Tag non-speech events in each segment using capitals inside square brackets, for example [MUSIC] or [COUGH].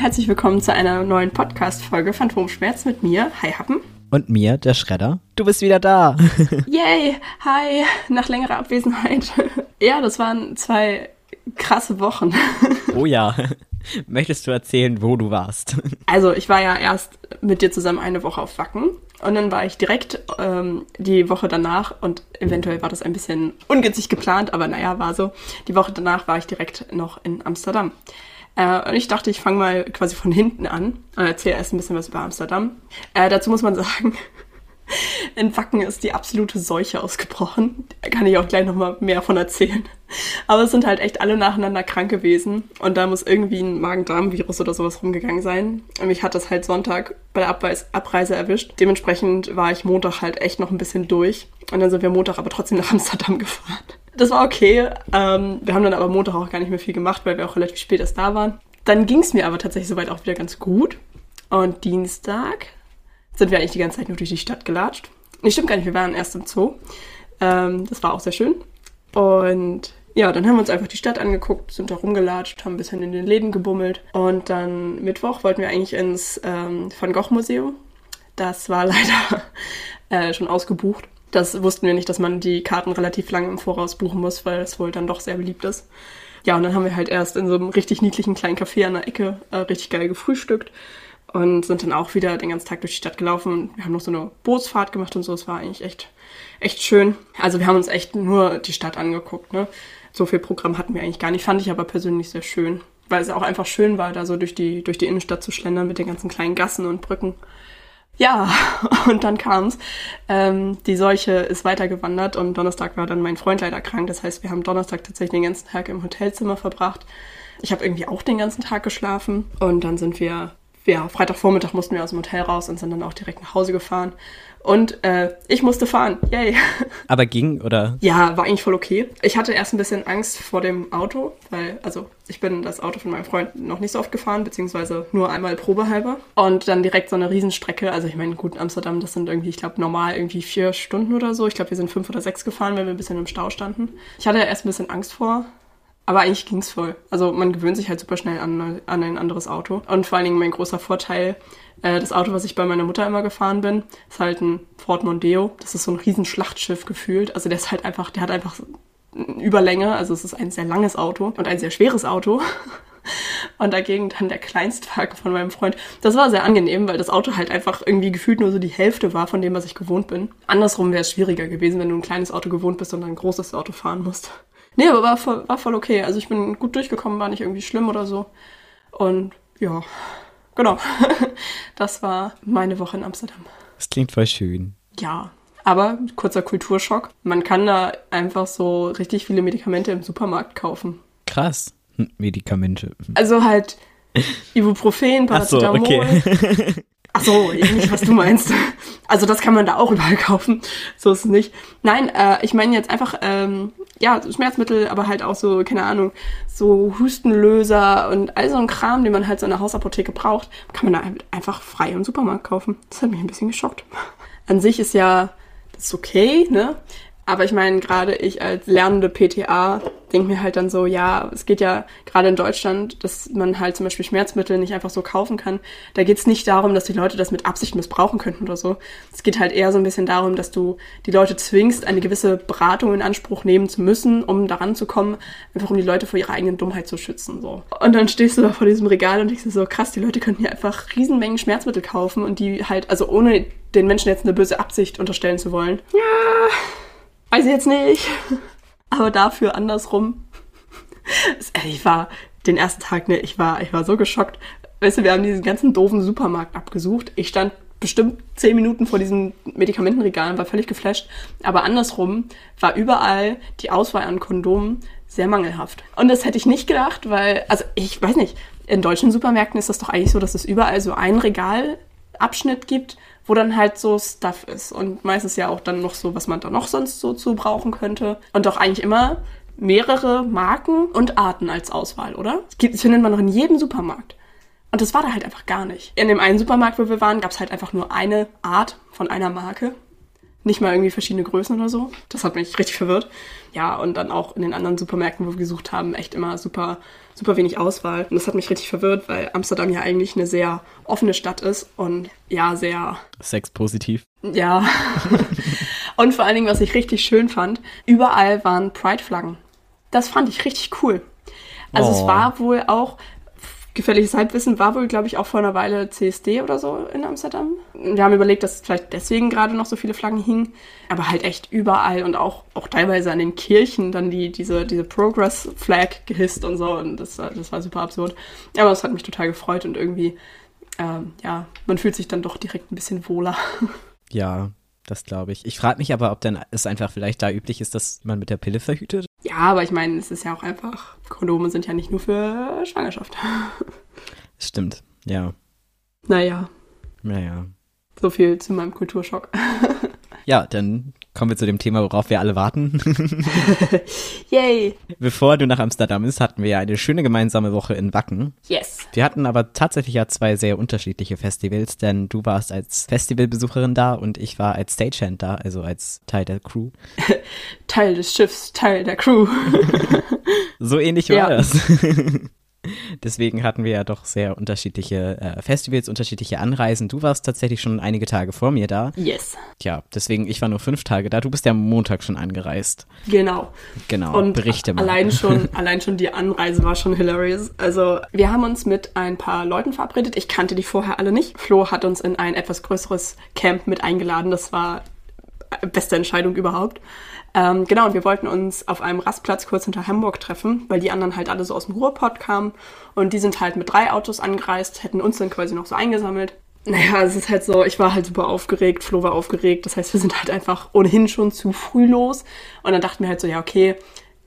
Und herzlich willkommen zu einer neuen Podcast-Folge Phantomschmerz mit mir, Hi Happen. Und mir, der Schredder. Du bist wieder da. [LAUGHS] Yay, hi, nach längerer Abwesenheit. [LAUGHS] ja, das waren zwei krasse Wochen. [LAUGHS] oh ja. Möchtest du erzählen, wo du warst? Also, ich war ja erst mit dir zusammen eine Woche auf Wacken und dann war ich direkt ähm, die Woche danach und eventuell war das ein bisschen ungünstig geplant, aber naja, war so. Die Woche danach war ich direkt noch in Amsterdam. Äh, und ich dachte, ich fange mal quasi von hinten an und erzähle erst ein bisschen was über Amsterdam. Äh, dazu muss man [LAUGHS] sagen, in Wacken ist die absolute Seuche ausgebrochen. Da kann ich auch gleich nochmal mehr von erzählen. Aber es sind halt echt alle nacheinander krank gewesen. Und da muss irgendwie ein Magen-Darm-Virus oder sowas rumgegangen sein. Und mich hat das halt Sonntag bei der Abweis Abreise erwischt. Dementsprechend war ich Montag halt echt noch ein bisschen durch. Und dann sind wir Montag aber trotzdem nach Amsterdam [LAUGHS] gefahren. Das war okay. Ähm, wir haben dann aber Montag auch gar nicht mehr viel gemacht, weil wir auch relativ spät erst da waren. Dann ging es mir aber tatsächlich soweit auch wieder ganz gut. Und Dienstag sind wir eigentlich die ganze Zeit nur durch die Stadt gelatscht. Nee, stimmt gar nicht, wir waren erst im Zoo. Ähm, das war auch sehr schön. Und ja, dann haben wir uns einfach die Stadt angeguckt, sind da rumgelatscht, haben ein bisschen in den Läden gebummelt. Und dann Mittwoch wollten wir eigentlich ins ähm, Van Gogh Museum. Das war [LAUGHS] leider äh, schon ausgebucht. Das wussten wir nicht, dass man die Karten relativ lange im Voraus buchen muss, weil es wohl dann doch sehr beliebt ist. Ja, und dann haben wir halt erst in so einem richtig niedlichen kleinen Café an der Ecke äh, richtig geil gefrühstückt und sind dann auch wieder den ganzen Tag durch die Stadt gelaufen. Wir haben noch so eine Bootsfahrt gemacht und so. Es war eigentlich echt, echt schön. Also wir haben uns echt nur die Stadt angeguckt. Ne? So viel Programm hatten wir eigentlich gar nicht. Fand ich aber persönlich sehr schön, weil es auch einfach schön war, da so durch die, durch die Innenstadt zu schlendern mit den ganzen kleinen Gassen und Brücken. Ja, [LAUGHS] und dann kam's. Ähm, die Seuche ist weitergewandert und Donnerstag war dann mein Freund leider krank. Das heißt, wir haben Donnerstag tatsächlich den ganzen Tag im Hotelzimmer verbracht. Ich habe irgendwie auch den ganzen Tag geschlafen und dann sind wir ja, Freitagvormittag mussten wir aus dem Hotel raus und sind dann auch direkt nach Hause gefahren. Und äh, ich musste fahren. Yay. [LAUGHS] Aber ging oder? Ja, war eigentlich voll okay. Ich hatte erst ein bisschen Angst vor dem Auto, weil, also ich bin das Auto von meinem Freund noch nicht so oft gefahren, beziehungsweise nur einmal probehalber. Und dann direkt so eine Riesenstrecke. Also ich meine, gut, Amsterdam, das sind irgendwie, ich glaube, normal irgendwie vier Stunden oder so. Ich glaube, wir sind fünf oder sechs gefahren, weil wir ein bisschen im Stau standen. Ich hatte erst ein bisschen Angst vor, aber eigentlich ging es voll. Also man gewöhnt sich halt super schnell an, an ein anderes Auto. Und vor allen Dingen mein großer Vorteil, äh, das Auto, was ich bei meiner Mutter immer gefahren bin, ist halt ein Ford Mondeo. Das ist so ein riesen Schlachtschiff gefühlt. Also der ist halt einfach, der hat einfach Überlänge. Also es ist ein sehr langes Auto und ein sehr schweres Auto. [LAUGHS] Und dagegen dann der Kleinstwagen von meinem Freund. Das war sehr angenehm, weil das Auto halt einfach irgendwie gefühlt nur so die Hälfte war von dem, was ich gewohnt bin. Andersrum wäre es schwieriger gewesen, wenn du ein kleines Auto gewohnt bist und ein großes Auto fahren musst. Nee, aber war voll, war voll okay. Also ich bin gut durchgekommen, war nicht irgendwie schlimm oder so. Und ja, genau. [LAUGHS] das war meine Woche in Amsterdam. Das klingt voll schön. Ja, aber kurzer Kulturschock. Man kann da einfach so richtig viele Medikamente im Supermarkt kaufen. Krass. Hm, Medikamente. Also halt [LAUGHS] Ibuprofen, Paracetamol. So, okay. [LAUGHS] Ach so, nicht, was du meinst. Also das kann man da auch überall kaufen. So ist es nicht. Nein, äh, ich meine jetzt einfach, ähm, ja, Schmerzmittel, aber halt auch so, keine Ahnung, so Hustenlöser und all so ein Kram, den man halt so in der Hausapotheke braucht, kann man da halt einfach frei im Supermarkt kaufen. Das hat mich ein bisschen geschockt. An sich ist ja, das ist okay, ne? Aber ich meine, gerade ich als lernende PTA denke mir halt dann so, ja, es geht ja gerade in Deutschland, dass man halt zum Beispiel Schmerzmittel nicht einfach so kaufen kann. Da geht es nicht darum, dass die Leute das mit Absicht missbrauchen könnten oder so. Es geht halt eher so ein bisschen darum, dass du die Leute zwingst, eine gewisse Beratung in Anspruch nehmen zu müssen, um daran zu kommen, einfach um die Leute vor ihrer eigenen Dummheit zu schützen. So. Und dann stehst du da vor diesem Regal und denkst so, krass, die Leute könnten ja einfach Riesenmengen Schmerzmittel kaufen und die halt, also ohne den Menschen jetzt eine böse Absicht unterstellen zu wollen. Ja Weiß ich jetzt nicht. Aber dafür andersrum. Ich war den ersten Tag, ne, ich war, ich war so geschockt. Weißt du, wir haben diesen ganzen doofen Supermarkt abgesucht. Ich stand bestimmt zehn Minuten vor diesen Medikamentenregalen, war völlig geflasht. Aber andersrum war überall die Auswahl an Kondomen sehr mangelhaft. Und das hätte ich nicht gedacht, weil, also ich weiß nicht, in deutschen Supermärkten ist das doch eigentlich so, dass es überall so einen Regalabschnitt gibt, wo dann halt so Stuff ist. Und meistens ja auch dann noch so, was man da noch sonst so zu brauchen könnte. Und doch eigentlich immer mehrere Marken und Arten als Auswahl, oder? Das findet man noch in jedem Supermarkt. Und das war da halt einfach gar nicht. In dem einen Supermarkt, wo wir waren, gab es halt einfach nur eine Art von einer Marke. Nicht mal irgendwie verschiedene Größen oder so. Das hat mich richtig verwirrt. Ja, und dann auch in den anderen Supermärkten, wo wir gesucht haben, echt immer super, super wenig Auswahl. Und das hat mich richtig verwirrt, weil Amsterdam ja eigentlich eine sehr offene Stadt ist und ja, sehr. Sexpositiv. Ja. [LAUGHS] und vor allen Dingen, was ich richtig schön fand, überall waren Pride-Flaggen. Das fand ich richtig cool. Also oh. es war wohl auch gefährliches Halbwissen war wohl, glaube ich, auch vor einer Weile CSD oder so in Amsterdam. Wir haben überlegt, dass vielleicht deswegen gerade noch so viele Flaggen hingen, aber halt echt überall und auch, auch teilweise an den Kirchen dann die, diese, diese Progress-Flag gehisst und so und das, das war super absurd. Aber es hat mich total gefreut und irgendwie, ähm, ja, man fühlt sich dann doch direkt ein bisschen wohler. Ja, das glaube ich. Ich frage mich aber, ob dann es einfach vielleicht da üblich ist, dass man mit der Pille verhütet. Ja, aber ich meine, es ist ja auch einfach, Kondome sind ja nicht nur für Schwangerschaft. [LAUGHS] Stimmt, ja. Naja. Naja. So viel zu meinem Kulturschock. [LAUGHS] Ja, dann kommen wir zu dem Thema, worauf wir alle warten. [LAUGHS] Yay! Bevor du nach Amsterdam bist, hatten wir ja eine schöne gemeinsame Woche in Wacken. Yes. Wir hatten aber tatsächlich ja zwei sehr unterschiedliche Festivals, denn du warst als Festivalbesucherin da und ich war als Stagehand da, also als Teil der Crew. [LAUGHS] Teil des Schiffs, Teil der Crew. [LAUGHS] so ähnlich war ja. das. Deswegen hatten wir ja doch sehr unterschiedliche äh, Festivals, unterschiedliche Anreisen. Du warst tatsächlich schon einige Tage vor mir da. Yes. Tja, deswegen, ich war nur fünf Tage da. Du bist ja am Montag schon angereist. Genau. Genau. Und berichte mal. Allein schon, [LAUGHS] allein schon die Anreise war schon hilarious. Also, wir haben uns mit ein paar Leuten verabredet. Ich kannte die vorher alle nicht. Flo hat uns in ein etwas größeres Camp mit eingeladen. Das war beste Entscheidung überhaupt. Ähm, genau, und wir wollten uns auf einem Rastplatz kurz hinter Hamburg treffen, weil die anderen halt alle so aus dem Ruhrpott kamen und die sind halt mit drei Autos angereist, hätten uns dann quasi noch so eingesammelt. Naja, es ist halt so, ich war halt super aufgeregt, Flo war aufgeregt, das heißt, wir sind halt einfach ohnehin schon zu früh los und dann dachten wir halt so, ja, okay,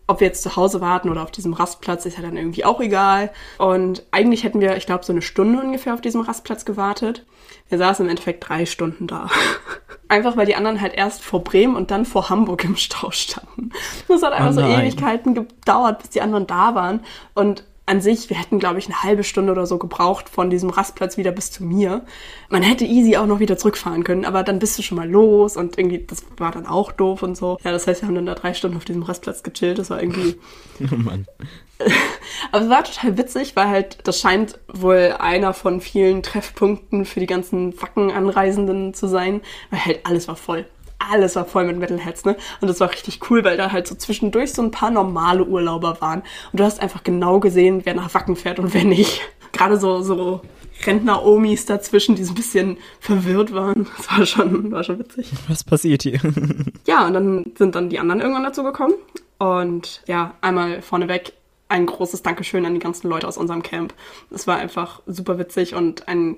ob wir jetzt zu Hause warten oder auf diesem Rastplatz, ist ja dann irgendwie auch egal. Und eigentlich hätten wir, ich glaube, so eine Stunde ungefähr auf diesem Rastplatz gewartet. Wir saßen im Endeffekt drei Stunden da. [LAUGHS] Einfach weil die anderen halt erst vor Bremen und dann vor Hamburg im Stau standen. Das hat einfach oh so Ewigkeiten gedauert, bis die anderen da waren. Und an sich, wir hätten, glaube ich, eine halbe Stunde oder so gebraucht von diesem Rastplatz wieder bis zu mir. Man hätte easy auch noch wieder zurückfahren können, aber dann bist du schon mal los und irgendwie, das war dann auch doof und so. Ja, das heißt, wir haben dann da drei Stunden auf diesem Rastplatz gechillt. Das war irgendwie. [LAUGHS] Oh Mann. [LAUGHS] Aber es war total witzig, weil halt, das scheint wohl einer von vielen Treffpunkten für die ganzen Wacken-Anreisenden zu sein, weil halt alles war voll. Alles war voll mit Metalheads, ne? Und das war richtig cool, weil da halt so zwischendurch so ein paar normale Urlauber waren. Und du hast einfach genau gesehen, wer nach Wacken fährt und wer nicht. [LAUGHS] Gerade so, so Rentner-Omis dazwischen, die so ein bisschen verwirrt waren. [LAUGHS] Das war schon, war schon witzig. Was passiert hier? ja, und dann sind dann die anderen irgendwann dazu gekommen. Und ja, einmal vorneweg ein großes Dankeschön an die ganzen Leute aus unserem Camp. Es war einfach super witzig und ein,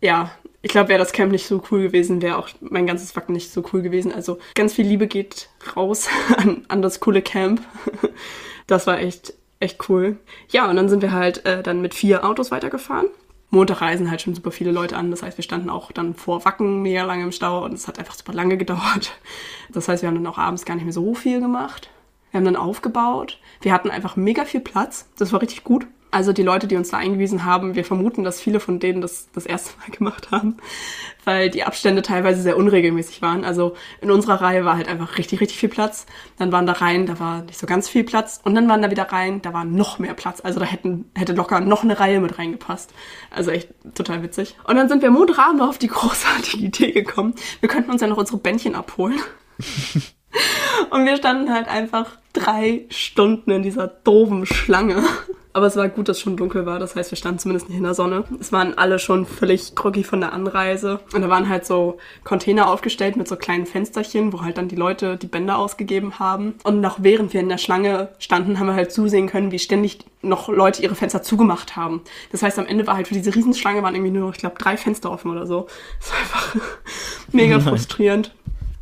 ja, ich glaube, wäre das Camp nicht so cool gewesen, wäre auch mein ganzes Wacken nicht so cool gewesen. Also ganz viel Liebe geht raus [LAUGHS] an, an das coole Camp. [LAUGHS] Das war echt, echt cool. Ja, und dann sind wir halt äh, dann mit vier Autos weitergefahren. Montag reisen halt schon super viele Leute an. Das heißt, wir standen auch dann vor Wacken mega lange im Stau und es hat einfach super lange gedauert. Das heißt, wir haben dann auch abends gar nicht mehr so viel gemacht. Wir haben dann aufgebaut. Wir hatten einfach mega viel Platz. Das war richtig gut. Also die Leute, die uns da eingewiesen haben, wir vermuten, dass viele von denen das das erste Mal [LAUGHS] gemacht haben, weil die Abstände teilweise sehr unregelmäßig waren. Also in unserer Reihe war halt einfach richtig, richtig viel Platz. Dann waren da Reihen, da war nicht so ganz viel Platz. Und dann waren da wieder Reihen, da war noch mehr Platz. Also da hätten, hätte locker noch eine Reihe mit reingepasst. Also echt total witzig. Und dann sind wir Montagabend auf die [LAUGHS] großartige Idee gekommen. Wir könnten uns ja noch unsere Bändchen abholen. [LAUGHS] [LAUGHS] Und wir standen halt einfach drei Stunden in dieser doofen Schlange. Aber es war gut, dass es schon dunkel war. Das heißt, wir standen zumindest nicht in der Sonne. Es waren alle schon völlig groggy von der Anreise. Und da waren halt so Container aufgestellt mit so kleinen Fensterchen, wo halt dann die Leute die Bänder ausgegeben haben. Und noch während wir in der Schlange standen, haben wir halt zusehen können, wie ständig noch Leute ihre Fenster zugemacht haben. Das heißt, am Ende war halt für diese Riesenschlange waren irgendwie nur noch, ich glaube, drei Fenster offen oder so. Das war einfach [LAUGHS] mega frustrierend.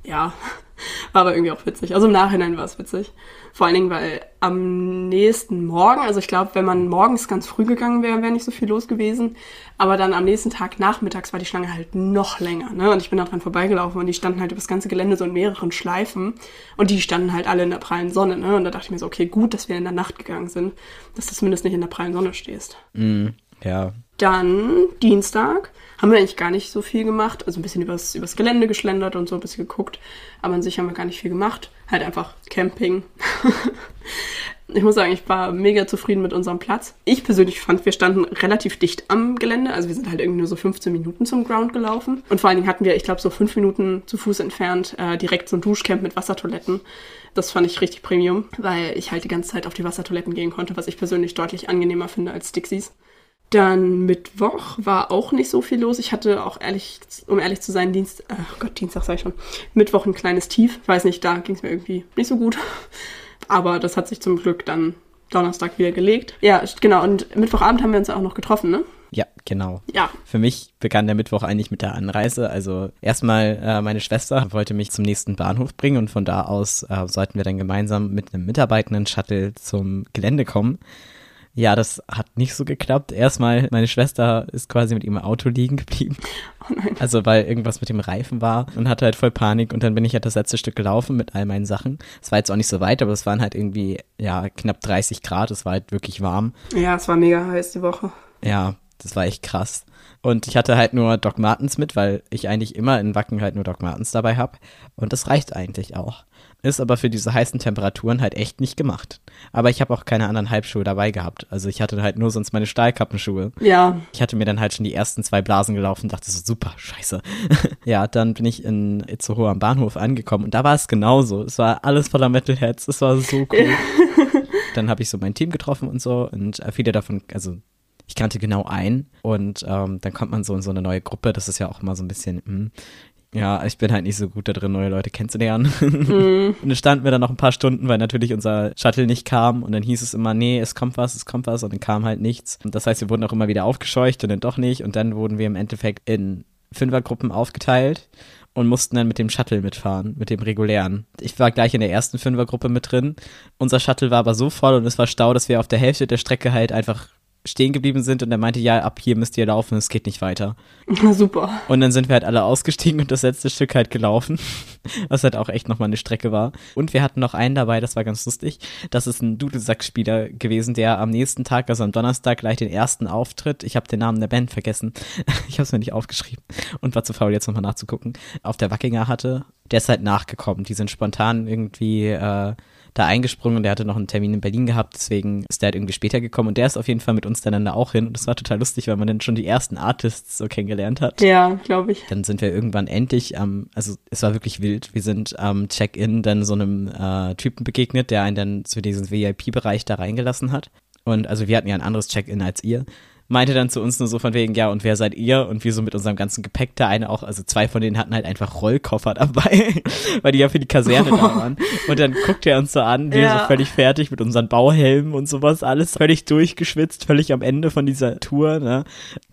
Ja, [LAUGHS] war aber irgendwie auch witzig. Also im Nachhinein war es witzig. Vor allen Dingen, weil am nächsten Morgen, also ich glaube, wenn man morgens ganz früh gegangen wäre, wäre nicht so viel los gewesen. Aber dann am nächsten Tag nachmittags war die Schlange halt noch länger. Ne? Und ich bin da dran vorbeigelaufen und die standen halt über das ganze Gelände so in mehreren Schleifen. Und die standen halt alle in der prallen Sonne. Ne? Und da dachte ich mir so, okay, gut, dass wir in der Nacht gegangen sind, dass du zumindest nicht in der prallen Sonne stehst. Mm, ja, Dann Dienstag haben wir eigentlich gar nicht so viel gemacht. Also ein bisschen übers, übers Gelände geschlendert und so ein bisschen geguckt. Aber an sich haben wir gar nicht viel gemacht. Halt einfach Camping. [LAUGHS] ich muss sagen, ich war mega zufrieden mit unserem Platz. Ich persönlich fand, wir standen relativ dicht am Gelände. Also wir sind halt irgendwie nur so 15 Minuten zum Ground gelaufen. Und vor allen Dingen hatten wir, ich glaube, so fünf Minuten zu Fuß entfernt äh, direkt so ein Duschcamp mit Wassertoiletten. Das fand ich richtig Premium, weil ich halt die ganze Zeit auf die Wassertoiletten gehen konnte, was ich persönlich deutlich angenehmer finde als Dixies. Dann Mittwoch war auch nicht so viel los. Ich hatte auch ehrlich, um ehrlich zu sein, Dienst, äh, oh Gott, Dienstag sag ich schon, Mittwoch ein kleines Tief. Weiß nicht, da ging es mir irgendwie nicht so gut. [LAUGHS] Aber das hat sich zum Glück dann Donnerstag wieder gelegt. Ja, genau. Und Mittwochabend haben wir uns auch noch getroffen, ne? Ja, genau. Ja. Für mich begann der Mittwoch eigentlich mit der Anreise. Also erstmal äh, meine Schwester wollte mich zum nächsten Bahnhof bringen und von da aus äh, sollten wir dann gemeinsam mit einem mitarbeitenden Shuttle zum Gelände kommen. Ja, das hat nicht so geklappt. Erstmal, meine Schwester ist quasi mit ihrem Auto liegen geblieben. Oh. Also, weil irgendwas mit dem Reifen war und hatte halt voll Panik. Und dann bin ich halt das letzte Stück gelaufen mit all meinen Sachen. Es war jetzt auch nicht so weit, aber es waren halt irgendwie, ja, knapp 30 Grad. Es war halt wirklich warm. Ja, es war mega heiß die Woche. Ja, das war echt krass. Und ich hatte halt nur Doc Martens mit, weil ich eigentlich immer in Wacken halt nur Doc Martens dabei habe. Und das reicht eigentlich auch. Ist aber für diese heißen Temperaturen halt echt nicht gemacht. Aber ich habe auch keine anderen Halbschuhe dabei gehabt. Also ich hatte halt nur sonst meine Stahlkappenschuhe. Ja. Ich hatte mir dann halt schon die ersten zwei Blasen gelaufen und dachte so, super, scheiße. [LAUGHS] ja, dann bin ich in Itzehoe am Bahnhof angekommen und da war es genauso. Es war alles voller Metalheads. Es war so cool. [LAUGHS] dann habe ich so mein Team getroffen und so und viele davon, also ich kannte genau einen und ähm, dann kommt man so in so eine neue Gruppe. Das ist ja auch immer so ein bisschen, mh, hm, ja, ich bin halt nicht so gut da drin, neue Leute kennenzulernen. Mm. [LAUGHS] und es standen wir dann noch ein paar Stunden, weil natürlich unser Shuttle nicht kam und dann hieß es immer, nee, es kommt was, es kommt was und dann kam halt nichts. Und das heißt, wir wurden auch immer wieder aufgescheucht und dann doch nicht und dann wurden wir im Endeffekt in Fünfergruppen aufgeteilt und mussten dann mit dem Shuttle mitfahren, mit dem regulären. Ich war gleich in der ersten Fünfergruppe mit drin. Unser Shuttle war aber so voll und es war Stau, dass wir auf der Hälfte der Strecke halt einfach stehen geblieben sind und er meinte, ja, ab hier müsst ihr laufen, es geht nicht weiter. Super. Und dann sind wir halt alle ausgestiegen und das letzte Stück halt gelaufen, [LAUGHS] was halt auch echt nochmal eine Strecke war. Und wir hatten noch einen dabei, das war ganz lustig. Das ist ein Dudelsack-Spieler gewesen, der am nächsten Tag, also am Donnerstag, gleich den ersten Auftritt, ich habe den Namen der Band vergessen, [LAUGHS] ich habe es mir nicht aufgeschrieben und war zu faul, jetzt nochmal nachzugucken, auf der Wackinger hatte. Der ist halt nachgekommen. Die sind spontan irgendwie äh, da eingesprungen und der hatte noch einen Termin in Berlin gehabt, deswegen ist der halt irgendwie später gekommen und der ist auf jeden Fall mit uns dann da auch hin und das war total lustig, weil man dann schon die ersten Artists so kennengelernt hat. Ja, glaube ich. Dann sind wir irgendwann endlich am, ähm, also es war wirklich wild, wir sind am Check-in dann so einem äh, Typen begegnet, der einen dann zu diesem VIP-Bereich da reingelassen hat. Und also wir hatten ja ein anderes Check-in als ihr meinte dann zu uns nur so von wegen, ja, und wer seid ihr? Und wir so mit unserem ganzen Gepäck da eine auch, also zwei von denen hatten halt einfach Rollkoffer dabei, [LAUGHS] weil die ja für die Kaserne da waren. [LAUGHS] Und dann guckt er uns so an, wir ja. so völlig fertig mit unseren Bauhelmen und sowas, alles völlig durchgeschwitzt, völlig am Ende von dieser Tour, ne?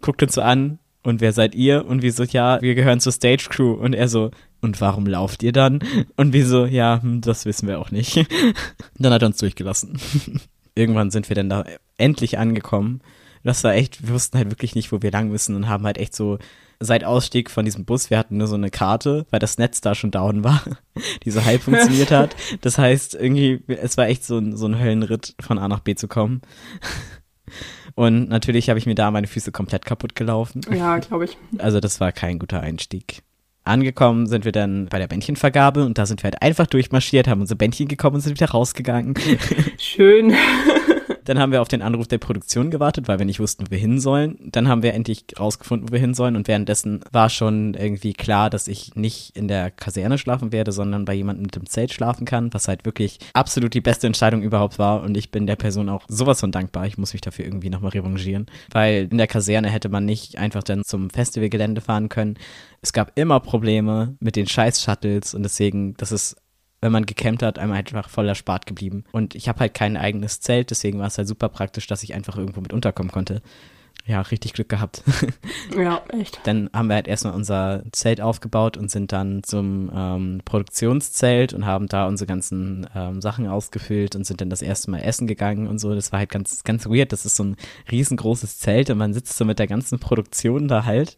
Guckt uns so an, und wer seid ihr? Und wir so, ja, wir gehören zur Stage Crew. Und er so, und warum lauft ihr dann? Und wir so, ja, hm, das wissen wir auch nicht. [LAUGHS] dann hat er uns durchgelassen. Irgendwann sind wir dann da endlich angekommen das war echt, wir wussten halt wirklich nicht, wo wir lang müssen und haben halt echt so seit Ausstieg von diesem Bus, wir hatten nur so eine Karte, weil das Netz da schon down war, [LAUGHS] die so halb [LAUGHS] funktioniert hat. Das heißt, irgendwie, es war echt so ein, so ein Höllenritt, von A nach B zu kommen. [LAUGHS] Und natürlich habe ich mir da meine Füße komplett kaputt gelaufen. Ja, glaube ich. Also das war kein guter Einstieg. Angekommen sind wir dann bei der Bändchenvergabe und da sind wir halt einfach durchmarschiert, haben unsere Bändchen gekommen und sind wieder rausgegangen. Schön. Dann haben wir auf den Anruf der Produktion gewartet, weil wir nicht wussten, wo wir hin sollen. Dann haben wir endlich rausgefunden, wo wir hin sollen. Und währenddessen war schon irgendwie klar, dass ich nicht in der Kaserne schlafen werde, sondern bei jemandem mit dem Zelt schlafen kann, was halt wirklich absolut die beste Entscheidung überhaupt war. Und ich bin der Person auch sowas von dankbar. Ich muss mich dafür irgendwie nochmal revanchieren. Weil in der Kaserne hätte man nicht einfach dann zum Festivalgelände fahren können. Es gab immer Probleme mit den Scheiß-Shuttles und deswegen, das ist wenn man gecampt hat, einem einfach voller Spart geblieben. Und ich habe halt kein eigenes Zelt, deswegen war es halt super praktisch, dass ich einfach irgendwo mit unterkommen konnte. Ja, richtig Glück gehabt. [LAUGHS] Ja, echt. Dann haben wir halt erstmal unser Zelt aufgebaut und sind dann zum ähm, Produktionszelt und haben da unsere ganzen ähm, Sachen ausgefüllt und sind dann das erste Mal essen gegangen und so. Das war halt ganz, ganz weird. Das ist so ein riesengroßes Zelt und man sitzt so mit der ganzen Produktion da halt.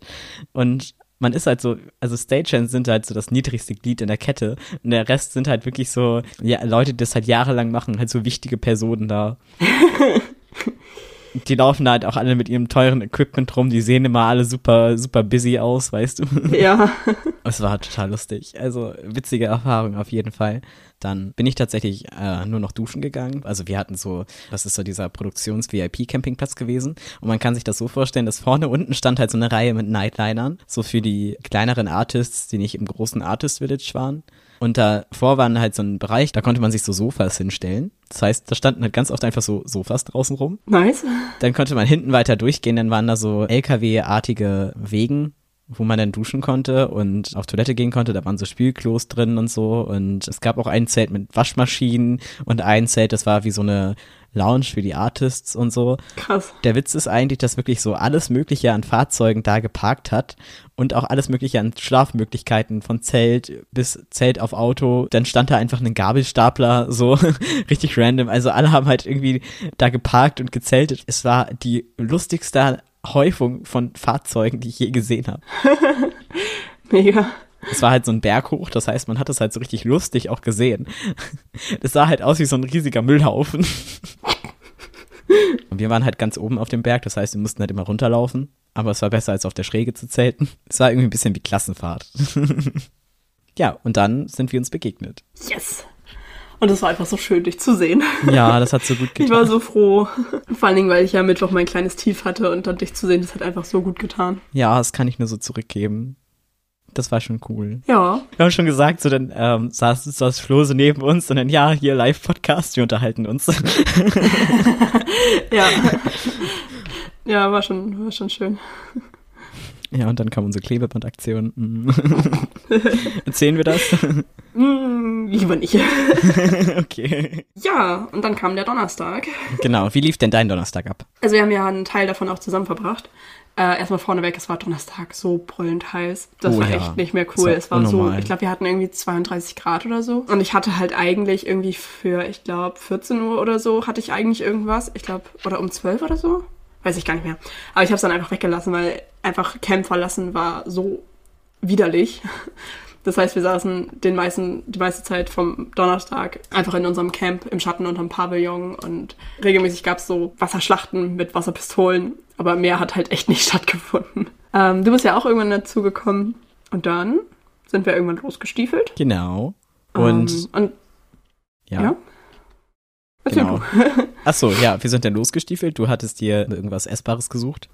Und man ist halt so, also Stagehands sind halt so das niedrigste Glied in der Kette und der Rest sind halt wirklich so, ja, Leute, die das halt jahrelang machen, halt so wichtige Personen da. [LAUGHS] die laufen halt auch alle mit ihrem teuren Equipment rum, die sehen immer alle super, super busy aus, weißt du? Ja. [LAUGHS] Es war total lustig. Also witzige Erfahrung auf jeden Fall. Dann bin ich tatsächlich äh, nur noch duschen gegangen. Also wir hatten so, das ist so dieser Produktions-VIP-Campingplatz gewesen. Und man kann sich das so vorstellen, dass vorne unten stand halt so eine Reihe mit Nightlinern. So für die kleineren Artists, die nicht im großen Artist Village waren. Und davor waren halt so ein Bereich, da konnte man sich so Sofas hinstellen. Das heißt, da standen halt ganz oft einfach so Sofas draußen rum. Nice. Dann konnte man hinten weiter durchgehen, dann waren da so LKW-artige Wegen, wo man dann duschen konnte und auf Toilette gehen konnte. Da waren so Spülklos drin und so. Und es gab auch ein Zelt mit Waschmaschinen und ein Zelt, das war wie so eine Lounge für die Artists und so. Krass. Der Witz ist eigentlich, dass wirklich so alles Mögliche an Fahrzeugen da geparkt hat und auch alles Mögliche an Schlafmöglichkeiten von Zelt bis Zelt auf Auto. Dann stand da einfach ein Gabelstapler, so [LAUGHS] richtig random. Also alle haben halt irgendwie da geparkt und gezeltet. Es war die lustigste Häufung von Fahrzeugen, die ich je gesehen habe. [LAUGHS] Mega. Es war halt so ein Berg hoch, das heißt, man hat es halt so richtig lustig auch gesehen. Das sah halt aus wie so ein riesiger Müllhaufen. Und wir waren halt ganz oben auf dem Berg, das heißt, wir mussten halt immer runterlaufen. Aber es war besser als auf der Schräge zu zelten. Es war irgendwie ein bisschen wie Klassenfahrt. [LAUGHS] ja, und dann sind wir uns begegnet. Yes. Und es war einfach so schön, dich zu sehen. Ja, das hat so gut getan. Ich war so froh. Vor allen Dingen, weil ich ja Mittwoch mein kleines Tief hatte und dann dich zu sehen, das hat einfach so gut getan. Ja, das kann ich nur so zurückgeben. Das war schon cool. Ja. Wir haben schon gesagt, so dann ähm, saß, saß Flo so neben uns und dann, ja, hier Live-Podcast, wir unterhalten uns. [LAUGHS] ja. [LAUGHS] Ja, war schon, war schon schön. Ja, und dann kam unsere Klebebandaktion. Mhm. [LAUGHS] Erzählen wir das? Mm, lieber nicht. [LAUGHS] okay. Ja, und dann kam der Donnerstag. Genau, wie lief denn dein Donnerstag ab? Also wir haben ja einen Teil davon auch zusammen verbracht. Äh, erstmal vorneweg, es war Donnerstag so brüllend heiß. Das Oh war ja. echt nicht mehr cool. war es war so, unnormal. ich glaube, wir hatten irgendwie 32 Grad oder so. Und ich hatte halt eigentlich irgendwie für, ich glaube, 14 Uhr oder so, hatte ich eigentlich irgendwas. Ich glaube, oder um 12 oder so. Weiß ich gar nicht mehr. Aber ich habe es dann einfach weggelassen, weil einfach Camp verlassen war so widerlich. [LAUGHS] Das heißt, wir saßen den meisten, die meiste Zeit vom Donnerstag einfach in unserem Camp im Schatten unterm Pavillon und regelmäßig gab es so Wasserschlachten mit Wasserpistolen, aber mehr hat halt echt nicht [LAUGHS] stattgefunden. Ähm, du bist ja auch irgendwann dazu gekommen und dann sind wir irgendwann losgestiefelt. Genau. Und ähm, und ja. ja. Erzähl Genau. du. [LAUGHS] Ach so, ja, wir sind dann losgestiefelt. Du hattest dir irgendwas Essbares gesucht.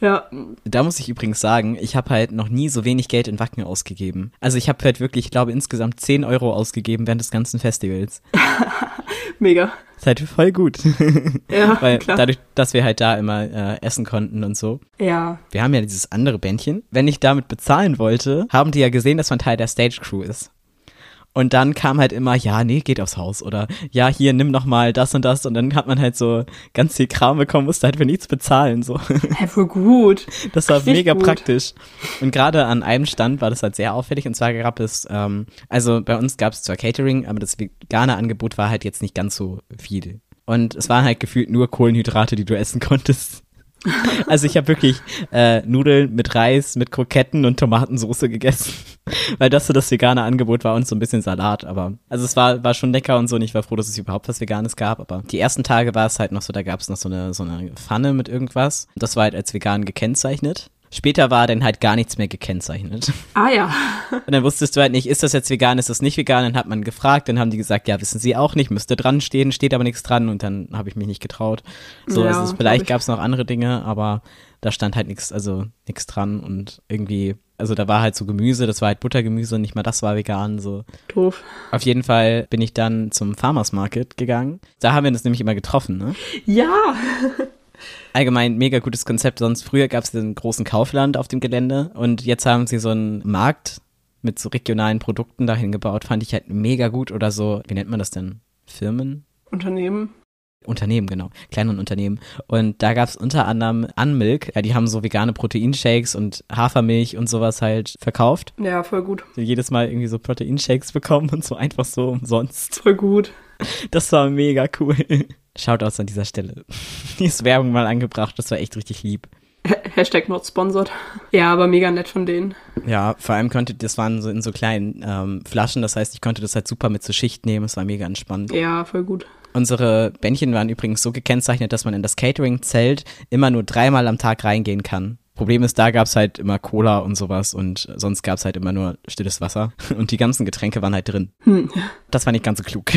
Ja, Da muss ich übrigens sagen, ich habe halt noch nie so wenig Geld in Wacken ausgegeben. Also ich habe halt wirklich, ich glaube, insgesamt 10 Euro ausgegeben während des ganzen Festivals. [LAUGHS] mega. Ist halt voll gut. [LAUGHS] Ja, Weil klar. dadurch, dass wir halt da immer äh, essen konnten und so. ja, Wir haben ja dieses andere Bändchen. Wenn ich damit bezahlen wollte, haben die ja gesehen, dass man Teil der Stage Crew ist. Und dann kam halt immer, ja, nee, geht aufs Haus oder ja, hier, nimm noch mal das und das und dann hat man halt so ganz viel Kram bekommen, musste halt für nichts bezahlen, so. [LAUGHS] Hä, voll gut. Das war Richtig mega gut. praktisch. Und gerade an einem Stand war das halt sehr auffällig und zwar gab es, ähm, also bei uns gab es zwar Catering, aber das vegane Angebot war halt jetzt nicht ganz so viel. Und es waren halt gefühlt nur Kohlenhydrate, die du essen konntest. [LAUGHS] Also ich habe wirklich äh, Nudeln mit Reis, mit Kroketten und Tomatensauce gegessen, [LAUGHS] weil das so das vegane Angebot war und so ein bisschen Salat. Aber also es war war schon lecker und so. Und ich war froh, dass es überhaupt was Veganes gab. Aber die ersten Tage war es halt noch so, da gab es noch so eine so eine Pfanne mit irgendwas. Das war halt als vegan gekennzeichnet. Später war dann halt gar nichts mehr gekennzeichnet. Ah ja. [LAUGHS] Und dann wusstest du halt nicht, ist das jetzt vegan, ist das nicht vegan? Dann hat man gefragt, dann haben die gesagt, ja, wissen sie auch nicht, müsste dran stehen, steht aber nichts dran und dann habe ich mich nicht getraut. So, Ja, also vielleicht ich. gab es noch andere Dinge, aber da stand halt nichts, also nichts dran und irgendwie, also da war halt so Gemüse, das war halt Buttergemüse, nicht mal das war vegan, so. Doof. Auf jeden Fall bin ich dann zum Farmers Market gegangen. Da haben wir uns nämlich immer getroffen, ne? Ja. Allgemein mega gutes Konzept. Sonst früher gab es einen großen Kaufland auf dem Gelände und jetzt haben sie so einen Markt mit so regionalen Produkten dahin gebaut. Fand ich halt mega gut oder so. Wie nennt man das denn? Firmen? Unternehmen. Unternehmen, genau. Kleinen Unternehmen. Und da gab es unter anderem Unmilk. Ja, die haben so vegane Proteinshakes und Hafermilch und sowas halt verkauft. Ja, voll gut. So jedes Mal irgendwie so Proteinshakes bekommen und so einfach so umsonst. Voll gut. Das war mega cool. Shoutouts an dieser Stelle. [LAUGHS] Hier ist Werbung mal angebracht. Das war echt richtig lieb. Ha- [LAUGHS] Hashtag not sponsored. Ja, aber mega nett von denen. Ja, vor allem konnte, das waren so in so kleinen ähm, Flaschen, das heißt, ich konnte das halt super mit zur Schicht nehmen, es war mega entspannt. Ja, voll gut. Unsere Bändchen waren übrigens so gekennzeichnet, dass man in das Catering-Zelt immer nur dreimal am Tag reingehen kann. Problem ist, da gab's halt immer Cola und sowas und sonst gab's halt immer nur stilles Wasser [LAUGHS] und die ganzen Getränke waren halt drin. Hm. Das war nicht ganz so klug.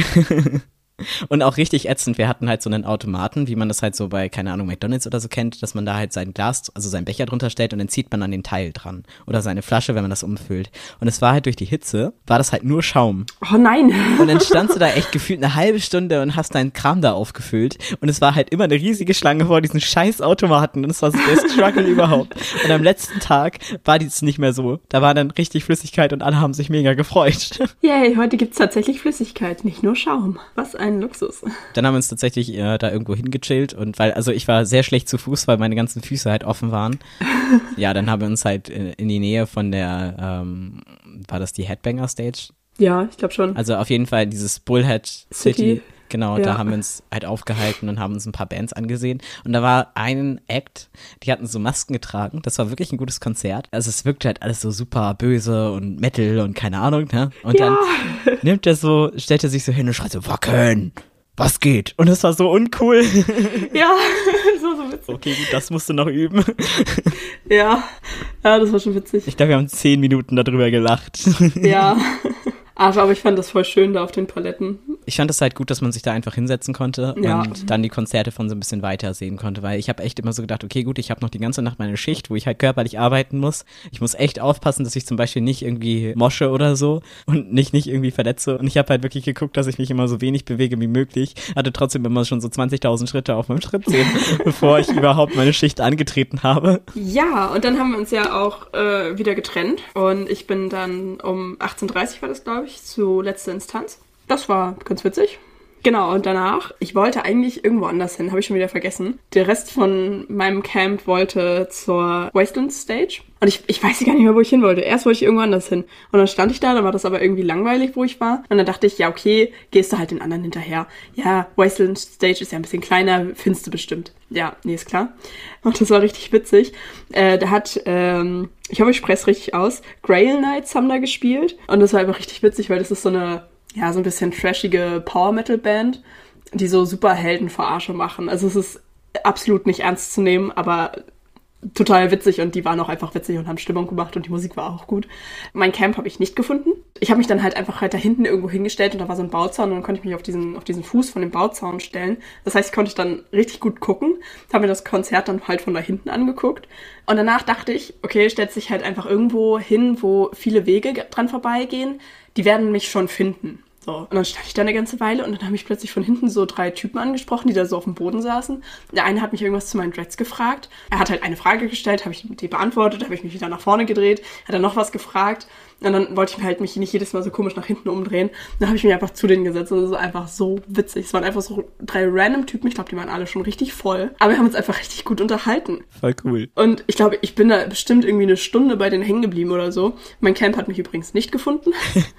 Und auch richtig ätzend, wir hatten halt so einen Automaten, wie man das halt so bei, keine Ahnung, McDonalds oder so kennt, dass man da halt sein Glas, also seinen Becher drunter stellt und dann zieht man an den Teil dran. Oder seine Flasche, wenn man das umfüllt. Und es war halt durch die Hitze, war das halt nur Schaum. Oh nein. Und dann standst du da [LAUGHS] echt gefühlt eine halbe Stunde und hast deinen Kram da aufgefüllt. Und es war halt immer eine riesige Schlange vor diesen scheiß Automaten. Und es war so der Struggle überhaupt. Und am letzten Tag war dies nicht mehr so. Da war dann richtig Flüssigkeit und alle haben sich mega gefreut. Yay, heute gibt's tatsächlich Flüssigkeit, nicht nur Schaum. Was ein Luxus. Dann haben wir uns tatsächlich äh, da irgendwo hingechillt und weil, also ich war sehr schlecht zu Fuß, weil meine ganzen Füße halt offen waren. [LAUGHS] ja, dann haben wir uns halt in, in die Nähe von der, ähm, war das die Headbanger Stage? Ja, ich glaube schon. Also auf jeden Fall dieses Bullhead City. City. Genau, Ja. da haben wir uns halt aufgehalten und haben uns ein paar Bands angesehen. Und da war ein Act, die hatten so Masken getragen. Das war wirklich ein gutes Konzert. Also es wirkte halt alles so super böse und Metal und keine Ahnung, ne? Und Ja. dann [LAUGHS] nimmt er so, stellt er sich so hin und schreit so, Wacken! Was geht? Und es war so uncool. [LAUGHS] Ja, das war so witzig. Okay, gut, das musst du noch üben. Ja, ja, das war schon witzig. Ich glaube, wir haben zehn Minuten darüber gelacht. Ja. [LAUGHS] Aber, aber ich fand das voll schön da auf den Paletten. Ich fand es halt gut, dass man sich da einfach hinsetzen konnte Ja. und dann die Konzerte von so ein bisschen weiter sehen konnte, weil ich habe echt immer so gedacht, okay, gut, ich habe noch die ganze Nacht meine Schicht, wo ich halt körperlich arbeiten muss. Ich muss echt aufpassen, dass ich zum Beispiel nicht irgendwie mosche oder so und nicht nicht irgendwie verletze. Und ich habe halt wirklich geguckt, dass ich mich immer so wenig bewege wie möglich. Hatte trotzdem immer schon so 20.000 Schritte auf meinem Schrittzählen, [LAUGHS] bevor ich überhaupt meine Schicht angetreten habe. Ja, und dann haben wir uns ja auch äh, wieder getrennt. Und ich bin dann um 18.30 Uhr war das, glaube ich, zu letzter Instanz. Das war ganz witzig. Genau, und danach, ich wollte eigentlich irgendwo anders hin, habe ich schon wieder vergessen. Der Rest von meinem Camp wollte zur Wasteland Stage. Und ich, ich weiß gar nicht mehr, wo ich hin wollte. Erst wollte ich irgendwo anders hin. Und dann stand ich da, dann war das aber irgendwie langweilig, wo ich war. Und dann dachte ich, ja, okay, gehst du halt den anderen hinterher. Ja, Wasteland Stage ist ja ein bisschen kleiner, findest du bestimmt. Ja, nee, ist klar. Und das war richtig witzig. Äh, da hat, ähm, ich hoffe, ich spreche es richtig aus, Grail Knights haben da gespielt. Und das war einfach richtig witzig, weil das ist so eine, ja, so ein bisschen trashige Power-Metal-Band, die so super Heldenverarsche machen. Also es ist absolut nicht ernst zu nehmen, aber total witzig und die waren auch einfach witzig und haben Stimmung gemacht und die Musik war auch gut. Mein Camp habe ich nicht gefunden. Ich habe mich dann halt einfach halt da hinten irgendwo hingestellt und da war so ein Bauzaun und dann konnte ich mich auf diesen, auf diesen Fuß von dem Bauzaun stellen. Das heißt, ich konnte dann richtig gut gucken, habe mir das Konzert dann halt von da hinten angeguckt und danach dachte ich, okay, stellt sich halt einfach irgendwo hin, wo viele Wege dran vorbeigehen, die werden mich schon finden. So, und dann stand ich da eine ganze Weile und dann haben mich plötzlich von hinten so drei Typen angesprochen, die da so auf dem Boden saßen. Der eine hat mich irgendwas zu meinen Dreads gefragt. Er hat halt eine Frage gestellt, habe ich die beantwortet, habe ich mich wieder nach vorne gedreht, hat er noch was gefragt. Und dann wollte ich mir halt mich nicht jedes Mal so komisch nach hinten umdrehen. Dann habe ich mich einfach zu denen gesetzt und das ist einfach so witzig. Es waren einfach so drei random Typen, ich glaube, die waren alle schon richtig voll. Aber wir haben uns einfach richtig gut unterhalten. Voll cool. Und ich glaube, ich bin da bestimmt irgendwie eine Stunde bei denen hängen geblieben oder so. Mein Camp hat mich übrigens nicht gefunden,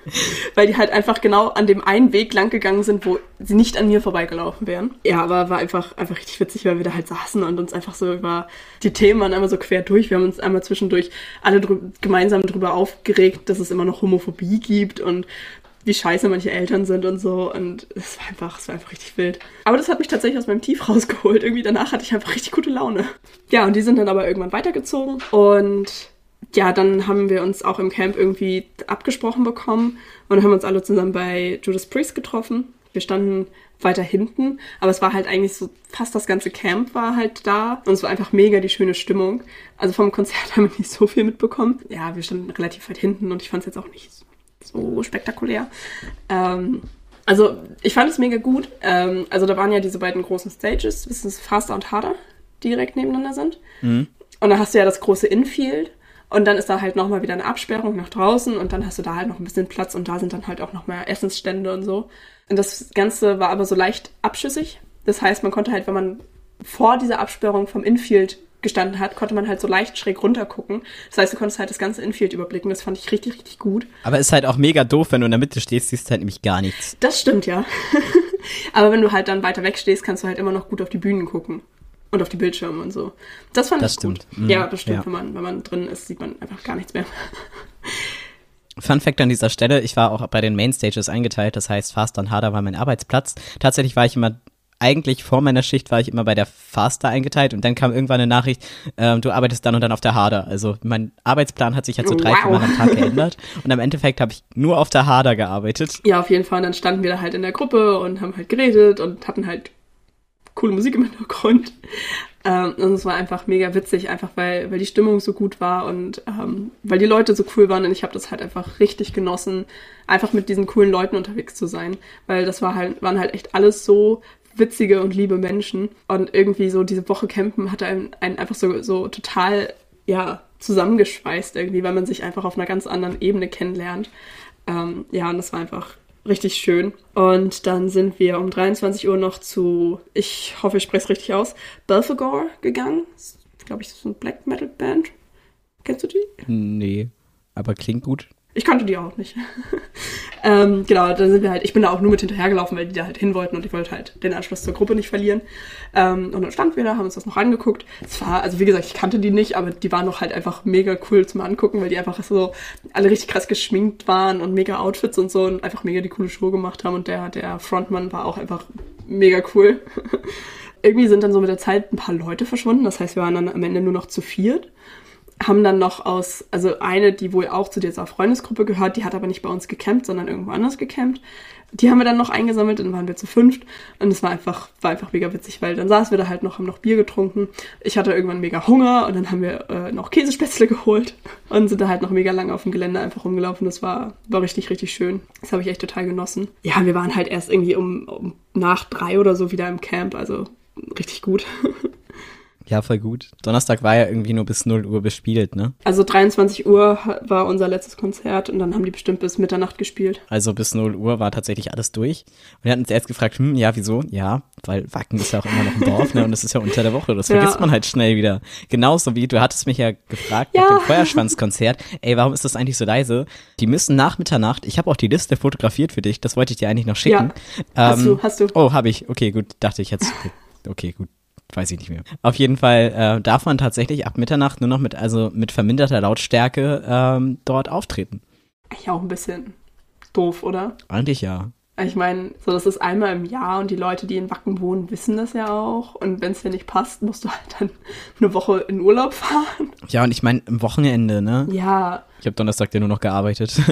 [LAUGHS] weil die halt einfach genau an dem einen Weg lang gegangen sind, wo sie nicht an mir vorbeigelaufen wären. Ja, aber war einfach, einfach richtig witzig, weil wir da halt saßen und uns einfach so über die Themen waren einmal so quer durch. Wir haben uns einmal zwischendurch alle drü gemeinsam drüber aufgeregt, dass es immer noch Homophobie gibt und wie scheiße manche Eltern sind und so. Und es war einfach, es war einfach richtig wild. Aber das hat mich tatsächlich aus meinem Tief [LAUGHS] rausgeholt. Irgendwie danach hatte ich einfach richtig gute Laune. Ja, und die sind dann aber irgendwann weitergezogen. Und ja, dann haben wir uns auch im Camp irgendwie abgesprochen bekommen und haben uns alle zusammen bei Judas Priest getroffen. Wir standen weiter hinten, aber es war halt eigentlich so, fast das ganze Camp war halt da und es war einfach mega die schöne Stimmung. Also vom Konzert [LAUGHS] haben wir nicht so viel mitbekommen. Ja, wir standen relativ weit hinten und ich fand es jetzt auch nicht so spektakulär. Ähm, also ich fand es mega gut. Ähm, also da waren ja diese beiden großen Stages, das ist Faster und Harder, die direkt nebeneinander sind. Und dann hast du ja das große Infield. Und dann ist da halt nochmal wieder eine Absperrung nach draußen und dann hast du da halt noch ein bisschen Platz und da sind dann halt auch nochmal Essensstände und so. Und das Ganze war aber so leicht abschüssig. Das heißt, man konnte halt, wenn man vor dieser Absperrung vom Infield gestanden hat, konnte man halt so leicht schräg runter gucken. Das heißt, du konntest halt das ganze Infield überblicken. Das fand ich richtig, richtig gut. Aber ist halt auch mega doof, wenn du in der Mitte stehst, siehst du halt nämlich gar nichts. Das stimmt, ja. [LAUGHS] Aber wenn du halt dann weiter weg stehst, kannst du halt immer noch gut auf die Bühnen gucken. Und auf die Bildschirme und so. Das fand Das ich gut. stimmt. Mhm. Ja, das stimmt. Ja. Wenn, man, wenn man drin ist, sieht man einfach gar nichts mehr. Fun Fact an dieser Stelle, ich war auch bei den Mainstages eingeteilt, das heißt Faster und Harder war mein Arbeitsplatz. Tatsächlich war ich immer eigentlich vor meiner Schicht war ich immer bei der Faster eingeteilt und dann kam irgendwann eine Nachricht, ähm, du arbeitest dann und dann auf der Harder. Also mein Arbeitsplan hat sich halt so drei, vier Mal am Tag geändert und am Endeffekt habe ich nur auf der Harder gearbeitet. Ja, auf jeden Fall. Und dann standen wir da halt in der Gruppe und haben halt geredet und hatten halt coole Musik im Hintergrund. Ähm, und es war einfach mega witzig, einfach weil, weil die Stimmung so gut war und ähm, weil die Leute so cool waren und ich habe das halt einfach richtig genossen, einfach mit diesen coolen Leuten unterwegs zu sein. Weil das war halt, waren halt echt alles so witzige und liebe Menschen. Und irgendwie so diese Woche campen hat einen, einen einfach so, so total, ja, zusammengeschweißt irgendwie, weil man sich einfach auf einer ganz anderen Ebene kennenlernt. Ähm, ja, und das war einfach richtig schön. Und dann sind wir um 23 Uhr noch zu, ich hoffe, ich spreche es richtig aus, Belphegor gegangen. Glaube ich, ist eine Black Metal Band. Kennst du die? Nee, aber klingt gut. Ich kannte die auch nicht. [LAUGHS] ähm, genau, dann sind wir halt, ich bin da auch nur mit hinterhergelaufen, weil die da halt hin wollten und ich wollte halt den Anschluss zur Gruppe nicht verlieren. Ähm, und dann standen wir da, haben uns das noch angeguckt. Es war, also wie gesagt, ich kannte die nicht, aber die waren noch halt einfach mega cool zum Angucken, weil die einfach so alle richtig krass geschminkt waren und mega Outfits und so und einfach mega die coole Show gemacht haben und der, der Frontmann war auch einfach mega cool. [LAUGHS] Irgendwie sind dann so mit der Zeit ein paar Leute verschwunden, das heißt, wir waren dann am Ende nur noch zu viert haben dann noch aus, also eine, die wohl auch zu dieser Freundesgruppe gehört, die hat aber nicht bei uns gecampt, sondern irgendwo anders gecampt. Die haben wir dann noch eingesammelt dann waren wir zu fünft. Und es war einfach, war einfach mega witzig, weil dann saßen wir da halt noch, haben noch Bier getrunken. Ich hatte irgendwann mega Hunger und dann haben wir äh, noch Käsespätzle [LAUGHS] geholt und sind da halt noch mega lange auf dem Gelände einfach rumgelaufen. Das war, war richtig, richtig schön. Das habe ich echt total genossen. Ja, wir waren halt erst irgendwie um, um nach drei oder so wieder im Camp, also richtig gut. [LAUGHS] Ja, voll gut. Donnerstag war ja irgendwie nur bis 0 Uhr bespielt, ne? Also 23 Uhr war unser letztes Konzert und dann haben die bestimmt bis Mitternacht gespielt. Also bis 0 Uhr war tatsächlich alles durch. Und wir hatten uns erst gefragt, hm, ja, wieso? Ja, weil Wacken ist ja auch immer noch ein Dorf, ne? Und es ist ja unter der Woche. Das [LAUGHS] vergisst ja. man halt schnell wieder. Genauso wie, du hattest mich ja gefragt ja. nach dem Feuerschwanzkonzert, ey, warum ist das eigentlich so leise? Die müssen nach Mitternacht, ich habe auch die Liste fotografiert für dich, das wollte ich dir eigentlich noch schicken. Ja. hast ähm, du, hast du. Oh, habe ich. Okay, gut, dachte ich jetzt. [LAUGHS] Okay, gut weiß ich nicht mehr. Auf jeden Fall äh, darf man tatsächlich ab Mitternacht nur noch mit, also mit verminderter Lautstärke ähm, dort auftreten. Eigentlich auch ein bisschen doof, oder? Eigentlich ja. Ich meine, so das ist einmal im Jahr und die Leute, die in Wacken wohnen, wissen das ja auch. Und wenn es dir nicht passt, musst du halt dann [LAUGHS] eine Woche in Urlaub fahren. Ja, und ich meine, am Wochenende, ne? Ja. Ich habe Donnerstag ja nur noch gearbeitet. [LAUGHS]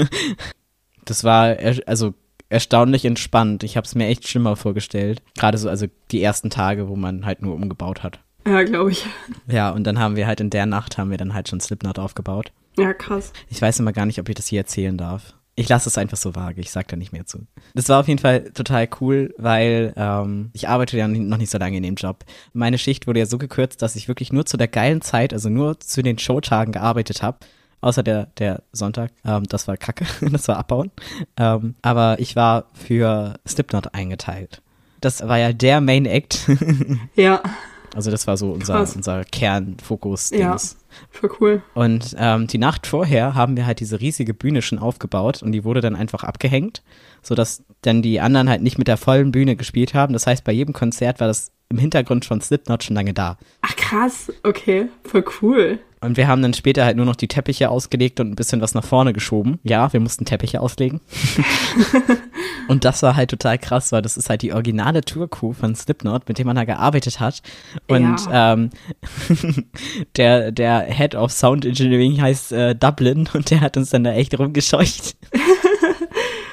Das war, also erstaunlich entspannt. Ich habe es mir echt schlimmer vorgestellt. Gerade so, also die ersten Tage, wo man halt nur umgebaut hat. Ja, glaube ich. Ja, und dann haben wir halt in der Nacht haben wir dann halt schon Slipknot aufgebaut. Ja, krass. Ich weiß immer gar nicht, ob ich das hier erzählen darf. Ich lasse es einfach so vage, ich sag da nicht mehr zu. Das war auf jeden Fall total cool, weil ähm, ich arbeite ja noch nicht so lange in dem Job. Meine Schicht wurde ja so gekürzt, dass ich wirklich nur zu der geilen Zeit, also nur zu den Showtagen gearbeitet habe außer der, der Sonntag. Ähm, das war kacke, [LAUGHS] das war abbauen. Ähm, aber ich war für Slipknot eingeteilt. Das war ja der Main Act. [LAUGHS] ja. Also das war so unser, unser Kernfokus. Ja, voll cool. Und ähm, die Nacht vorher haben wir halt diese riesige Bühne schon aufgebaut und die wurde dann einfach abgehängt, sodass dann die anderen halt nicht mit der vollen Bühne gespielt haben. Das heißt, bei jedem Konzert war das im Hintergrund von Slipknot schon lange da. Ach krass, okay, voll cool. Und wir haben dann später halt nur noch die Teppiche ausgelegt und ein bisschen was nach vorne geschoben. Ja, wir mussten Teppiche auslegen. [LAUGHS] und das war halt total krass, weil das ist halt die originale Tour-Crew von Slipknot, mit dem man da gearbeitet hat. Und ja. ähm, [LAUGHS] der, der Head of Sound Engineering heißt äh, Dublin und der hat uns dann da echt rumgescheucht. [LAUGHS]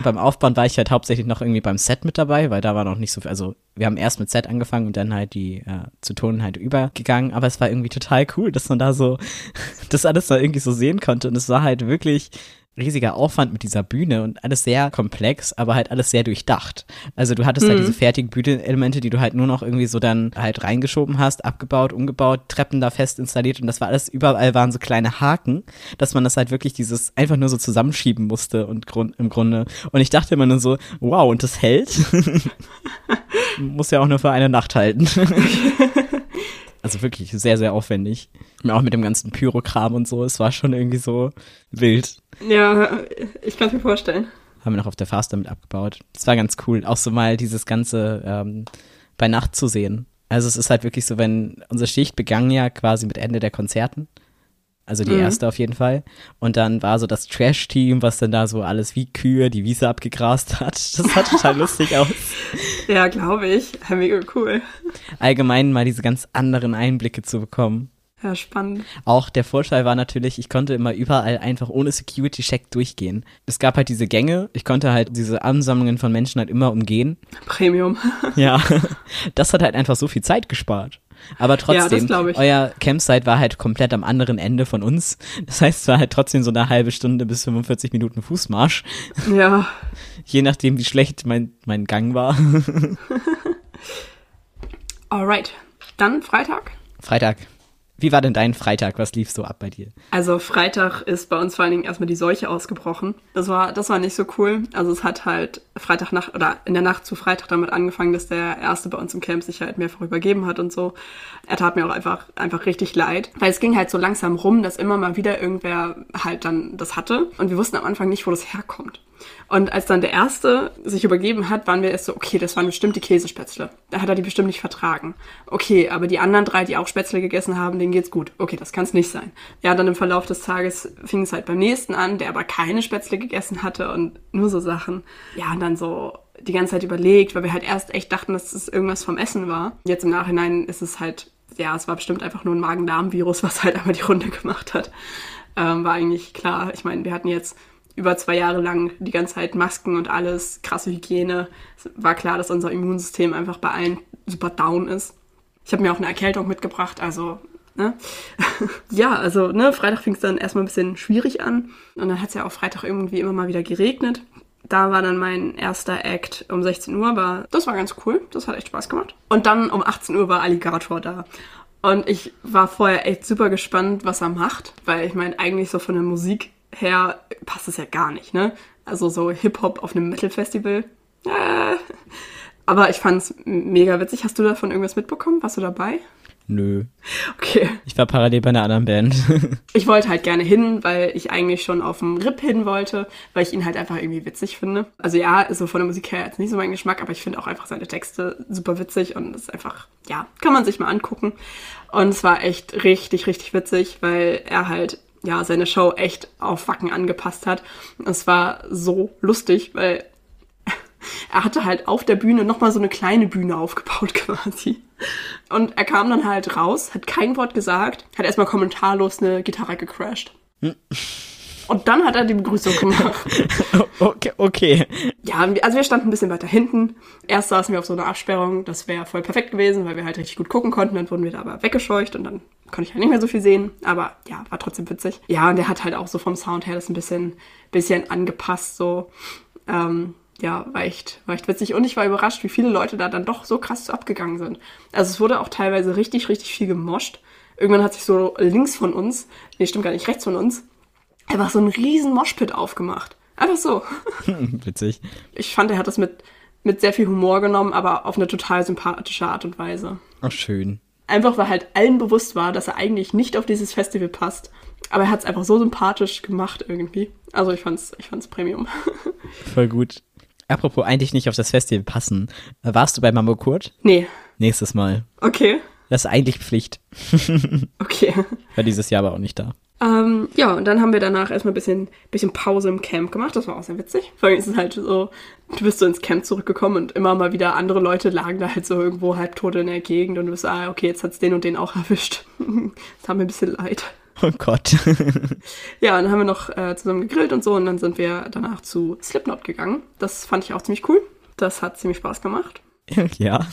beim Aufbauen war ich halt hauptsächlich noch irgendwie beim Set mit dabei, weil da war noch nicht so viel, also wir haben erst mit Set angefangen und dann halt die äh, zu Tonen halt übergegangen, aber es war irgendwie total cool, dass man da so [LAUGHS] das alles da irgendwie so sehen konnte und es war halt wirklich riesiger Aufwand mit dieser Bühne und alles sehr komplex, aber halt alles sehr durchdacht. Also du hattest mhm. halt diese fertigen Bühnenelemente, die du halt nur noch irgendwie so dann halt reingeschoben hast, abgebaut, umgebaut, Treppen da fest installiert und das war alles, überall waren so kleine Haken, dass man das halt wirklich dieses einfach nur so zusammenschieben musste und grund, im Grunde. Und ich dachte immer nur so, wow, und das hält? [LAUGHS] Muss ja auch nur für eine Nacht halten. [LAUGHS] Also wirklich sehr, sehr aufwendig. Auch mit dem ganzen Pyrokram und so. Es war schon irgendwie so wild. Ja, ich kann es mir vorstellen. Haben wir noch auf der Fast damit abgebaut. Das war ganz cool. Auch so mal dieses Ganze ähm, bei Nacht zu sehen. Also es ist halt wirklich so, wenn unsere Schicht begann ja quasi mit Ende der Konzerten. Also die Mhm. erste auf jeden Fall. Und dann war so das Trash-Team, was dann da so alles wie Kühe die Wiese abgegrast hat. Das sah total [LAUGHS] lustig aus. Ja, glaube ich. Mega cool. Allgemein mal diese ganz anderen Einblicke zu bekommen. Ja, spannend. Auch der Vorteil war natürlich, ich konnte immer überall einfach ohne Security-Check durchgehen. Es gab halt diese Gänge, ich konnte halt diese Ansammlungen von Menschen halt immer umgehen. Premium. Ja, [LAUGHS] das hat halt einfach so viel Zeit gespart. Aber trotzdem, ich. euer Campsite war halt komplett am anderen Ende von uns. Das heißt, es war halt trotzdem so eine halbe Stunde bis 45 Minuten Fußmarsch. Ja. [LAUGHS] Je nachdem, wie schlecht mein, mein Gang war. [LAUGHS] Alright. Dann Freitag. Freitag. Wie war denn dein Freitag? Was lief so ab bei dir? Also Freitag ist bei uns vor allen Dingen erstmal die Seuche ausgebrochen. Das war, das war nicht so cool. Also es hat halt Freitagnacht oder in der Nacht zu Freitag damit angefangen, dass der Erste bei uns im Camp sich halt mehrfach übergeben hat und so. Er tat mir auch einfach, einfach richtig leid. Weil es ging halt so langsam rum, dass immer mal wieder irgendwer halt dann das hatte. Und wir wussten am Anfang nicht, wo das herkommt. Und als dann der Erste sich übergeben hat, waren wir erst so, okay, das waren bestimmt die Käsespätzle. Da hat er die bestimmt nicht vertragen. Okay, aber die anderen drei, die auch Spätzle gegessen haben, denen geht's gut. Okay, das kann's nicht sein. Ja, dann im Verlauf des Tages fing es halt beim nächsten an, der aber keine Spätzle gegessen hatte und nur so Sachen. Ja, und dann so die ganze Zeit überlegt, weil wir halt erst echt dachten, dass es irgendwas vom Essen war. Jetzt im Nachhinein ist es halt, ja, es war bestimmt einfach nur ein Magen-Darm-Virus, was halt einmal die Runde gemacht hat. Ähm, war eigentlich klar. Ich meine, wir hatten jetzt über zwei Jahre lang die ganze Zeit Masken und alles, krasse Hygiene. Es war klar, dass unser Immunsystem einfach bei allen super down ist. Ich habe mir auch eine Erkältung mitgebracht, also, ne? [LAUGHS] ja, also, ne, Freitag fing es dann erstmal ein bisschen schwierig an. Und dann hat es ja auch Freitag irgendwie immer mal wieder geregnet. Da war dann mein erster Act um 16 Uhr, war, das war ganz cool, das hat echt Spaß gemacht. Und dann um 18 Uhr war Alligator da. Und ich war vorher echt super gespannt, was er macht, weil ich meine, eigentlich so von der Musik her passt es ja gar nicht, ne? Also so Hip-Hop auf einem Metal-Festival. Äh. Aber ich fand's mega witzig. Hast du davon irgendwas mitbekommen? Warst du dabei? Nö. Okay. Ich war parallel bei einer anderen Band. [LAUGHS] Ich wollte halt gerne hin, weil ich eigentlich schon auf dem Rip hin wollte, weil ich ihn halt einfach irgendwie witzig finde. Also ja, so von der Musik her jetzt nicht so mein Geschmack, aber ich finde auch einfach seine Texte super witzig und das ist einfach, ja, kann man sich mal angucken. Und es war echt richtig, richtig witzig, weil er halt ja, seine Show echt auf Wacken angepasst hat. Es war so lustig, weil [LAUGHS] er hatte halt auf der Bühne nochmal so eine kleine Bühne aufgebaut [LAUGHS] quasi. Und er kam dann halt raus, hat kein Wort gesagt, hat erstmal kommentarlos eine Gitarre gecrashed. Und dann hat er die Begrüßung gemacht. [LAUGHS] okay, okay. Ja, also wir standen ein bisschen weiter hinten. Erst saßen wir auf so einer Absperrung, das wäre voll perfekt gewesen, weil wir halt richtig gut gucken konnten. Dann wurden wir da aber weggescheucht und dann konnte ich halt nicht mehr so viel sehen. Aber ja, war trotzdem witzig. Ja, und der hat halt auch so vom Sound her das ein bisschen, bisschen angepasst, so. Ähm, ja, war echt, war echt witzig. Und ich war überrascht, wie viele Leute da dann doch so krass abgegangen sind. Also es wurde auch teilweise richtig, richtig viel gemoscht. Irgendwann hat sich so links von uns, nee, stimmt gar nicht, rechts von uns, einfach so ein riesen Moshpit aufgemacht. Einfach so. [LAUGHS] Witzig. Ich fand, er hat das mit, mit sehr viel Humor genommen, aber auf eine total sympathische Art und Weise. Ach, schön. Einfach, weil halt allen bewusst war, dass er eigentlich nicht auf dieses Festival passt. Aber er hat es einfach so sympathisch gemacht irgendwie. Also ich fand's, ich fand's Premium. [LAUGHS] Voll gut. Apropos eigentlich nicht auf das Festival passen. Warst du bei Mambo Kurt? nee. Nächstes Mal. Okay. Das ist eigentlich Pflicht. [LAUGHS] Okay. War dieses Jahr aber auch nicht da. Ähm, ja, und dann haben wir danach erstmal ein bisschen, bisschen Pause im Camp gemacht. Das war auch sehr witzig. Vor allem ist es halt so, du bist so ins Camp zurückgekommen und immer mal wieder andere Leute lagen da halt so irgendwo halbtot in der Gegend und du bist, ah, okay, jetzt hat's den und den auch erwischt. [LAUGHS] das hat mir ein bisschen leid. Oh Gott. [LAUGHS] Ja, und dann haben wir noch äh, zusammen gegrillt und so und dann sind wir danach zu Slipknot gegangen. Das fand ich auch ziemlich cool. Das hat ziemlich Spaß gemacht. ja.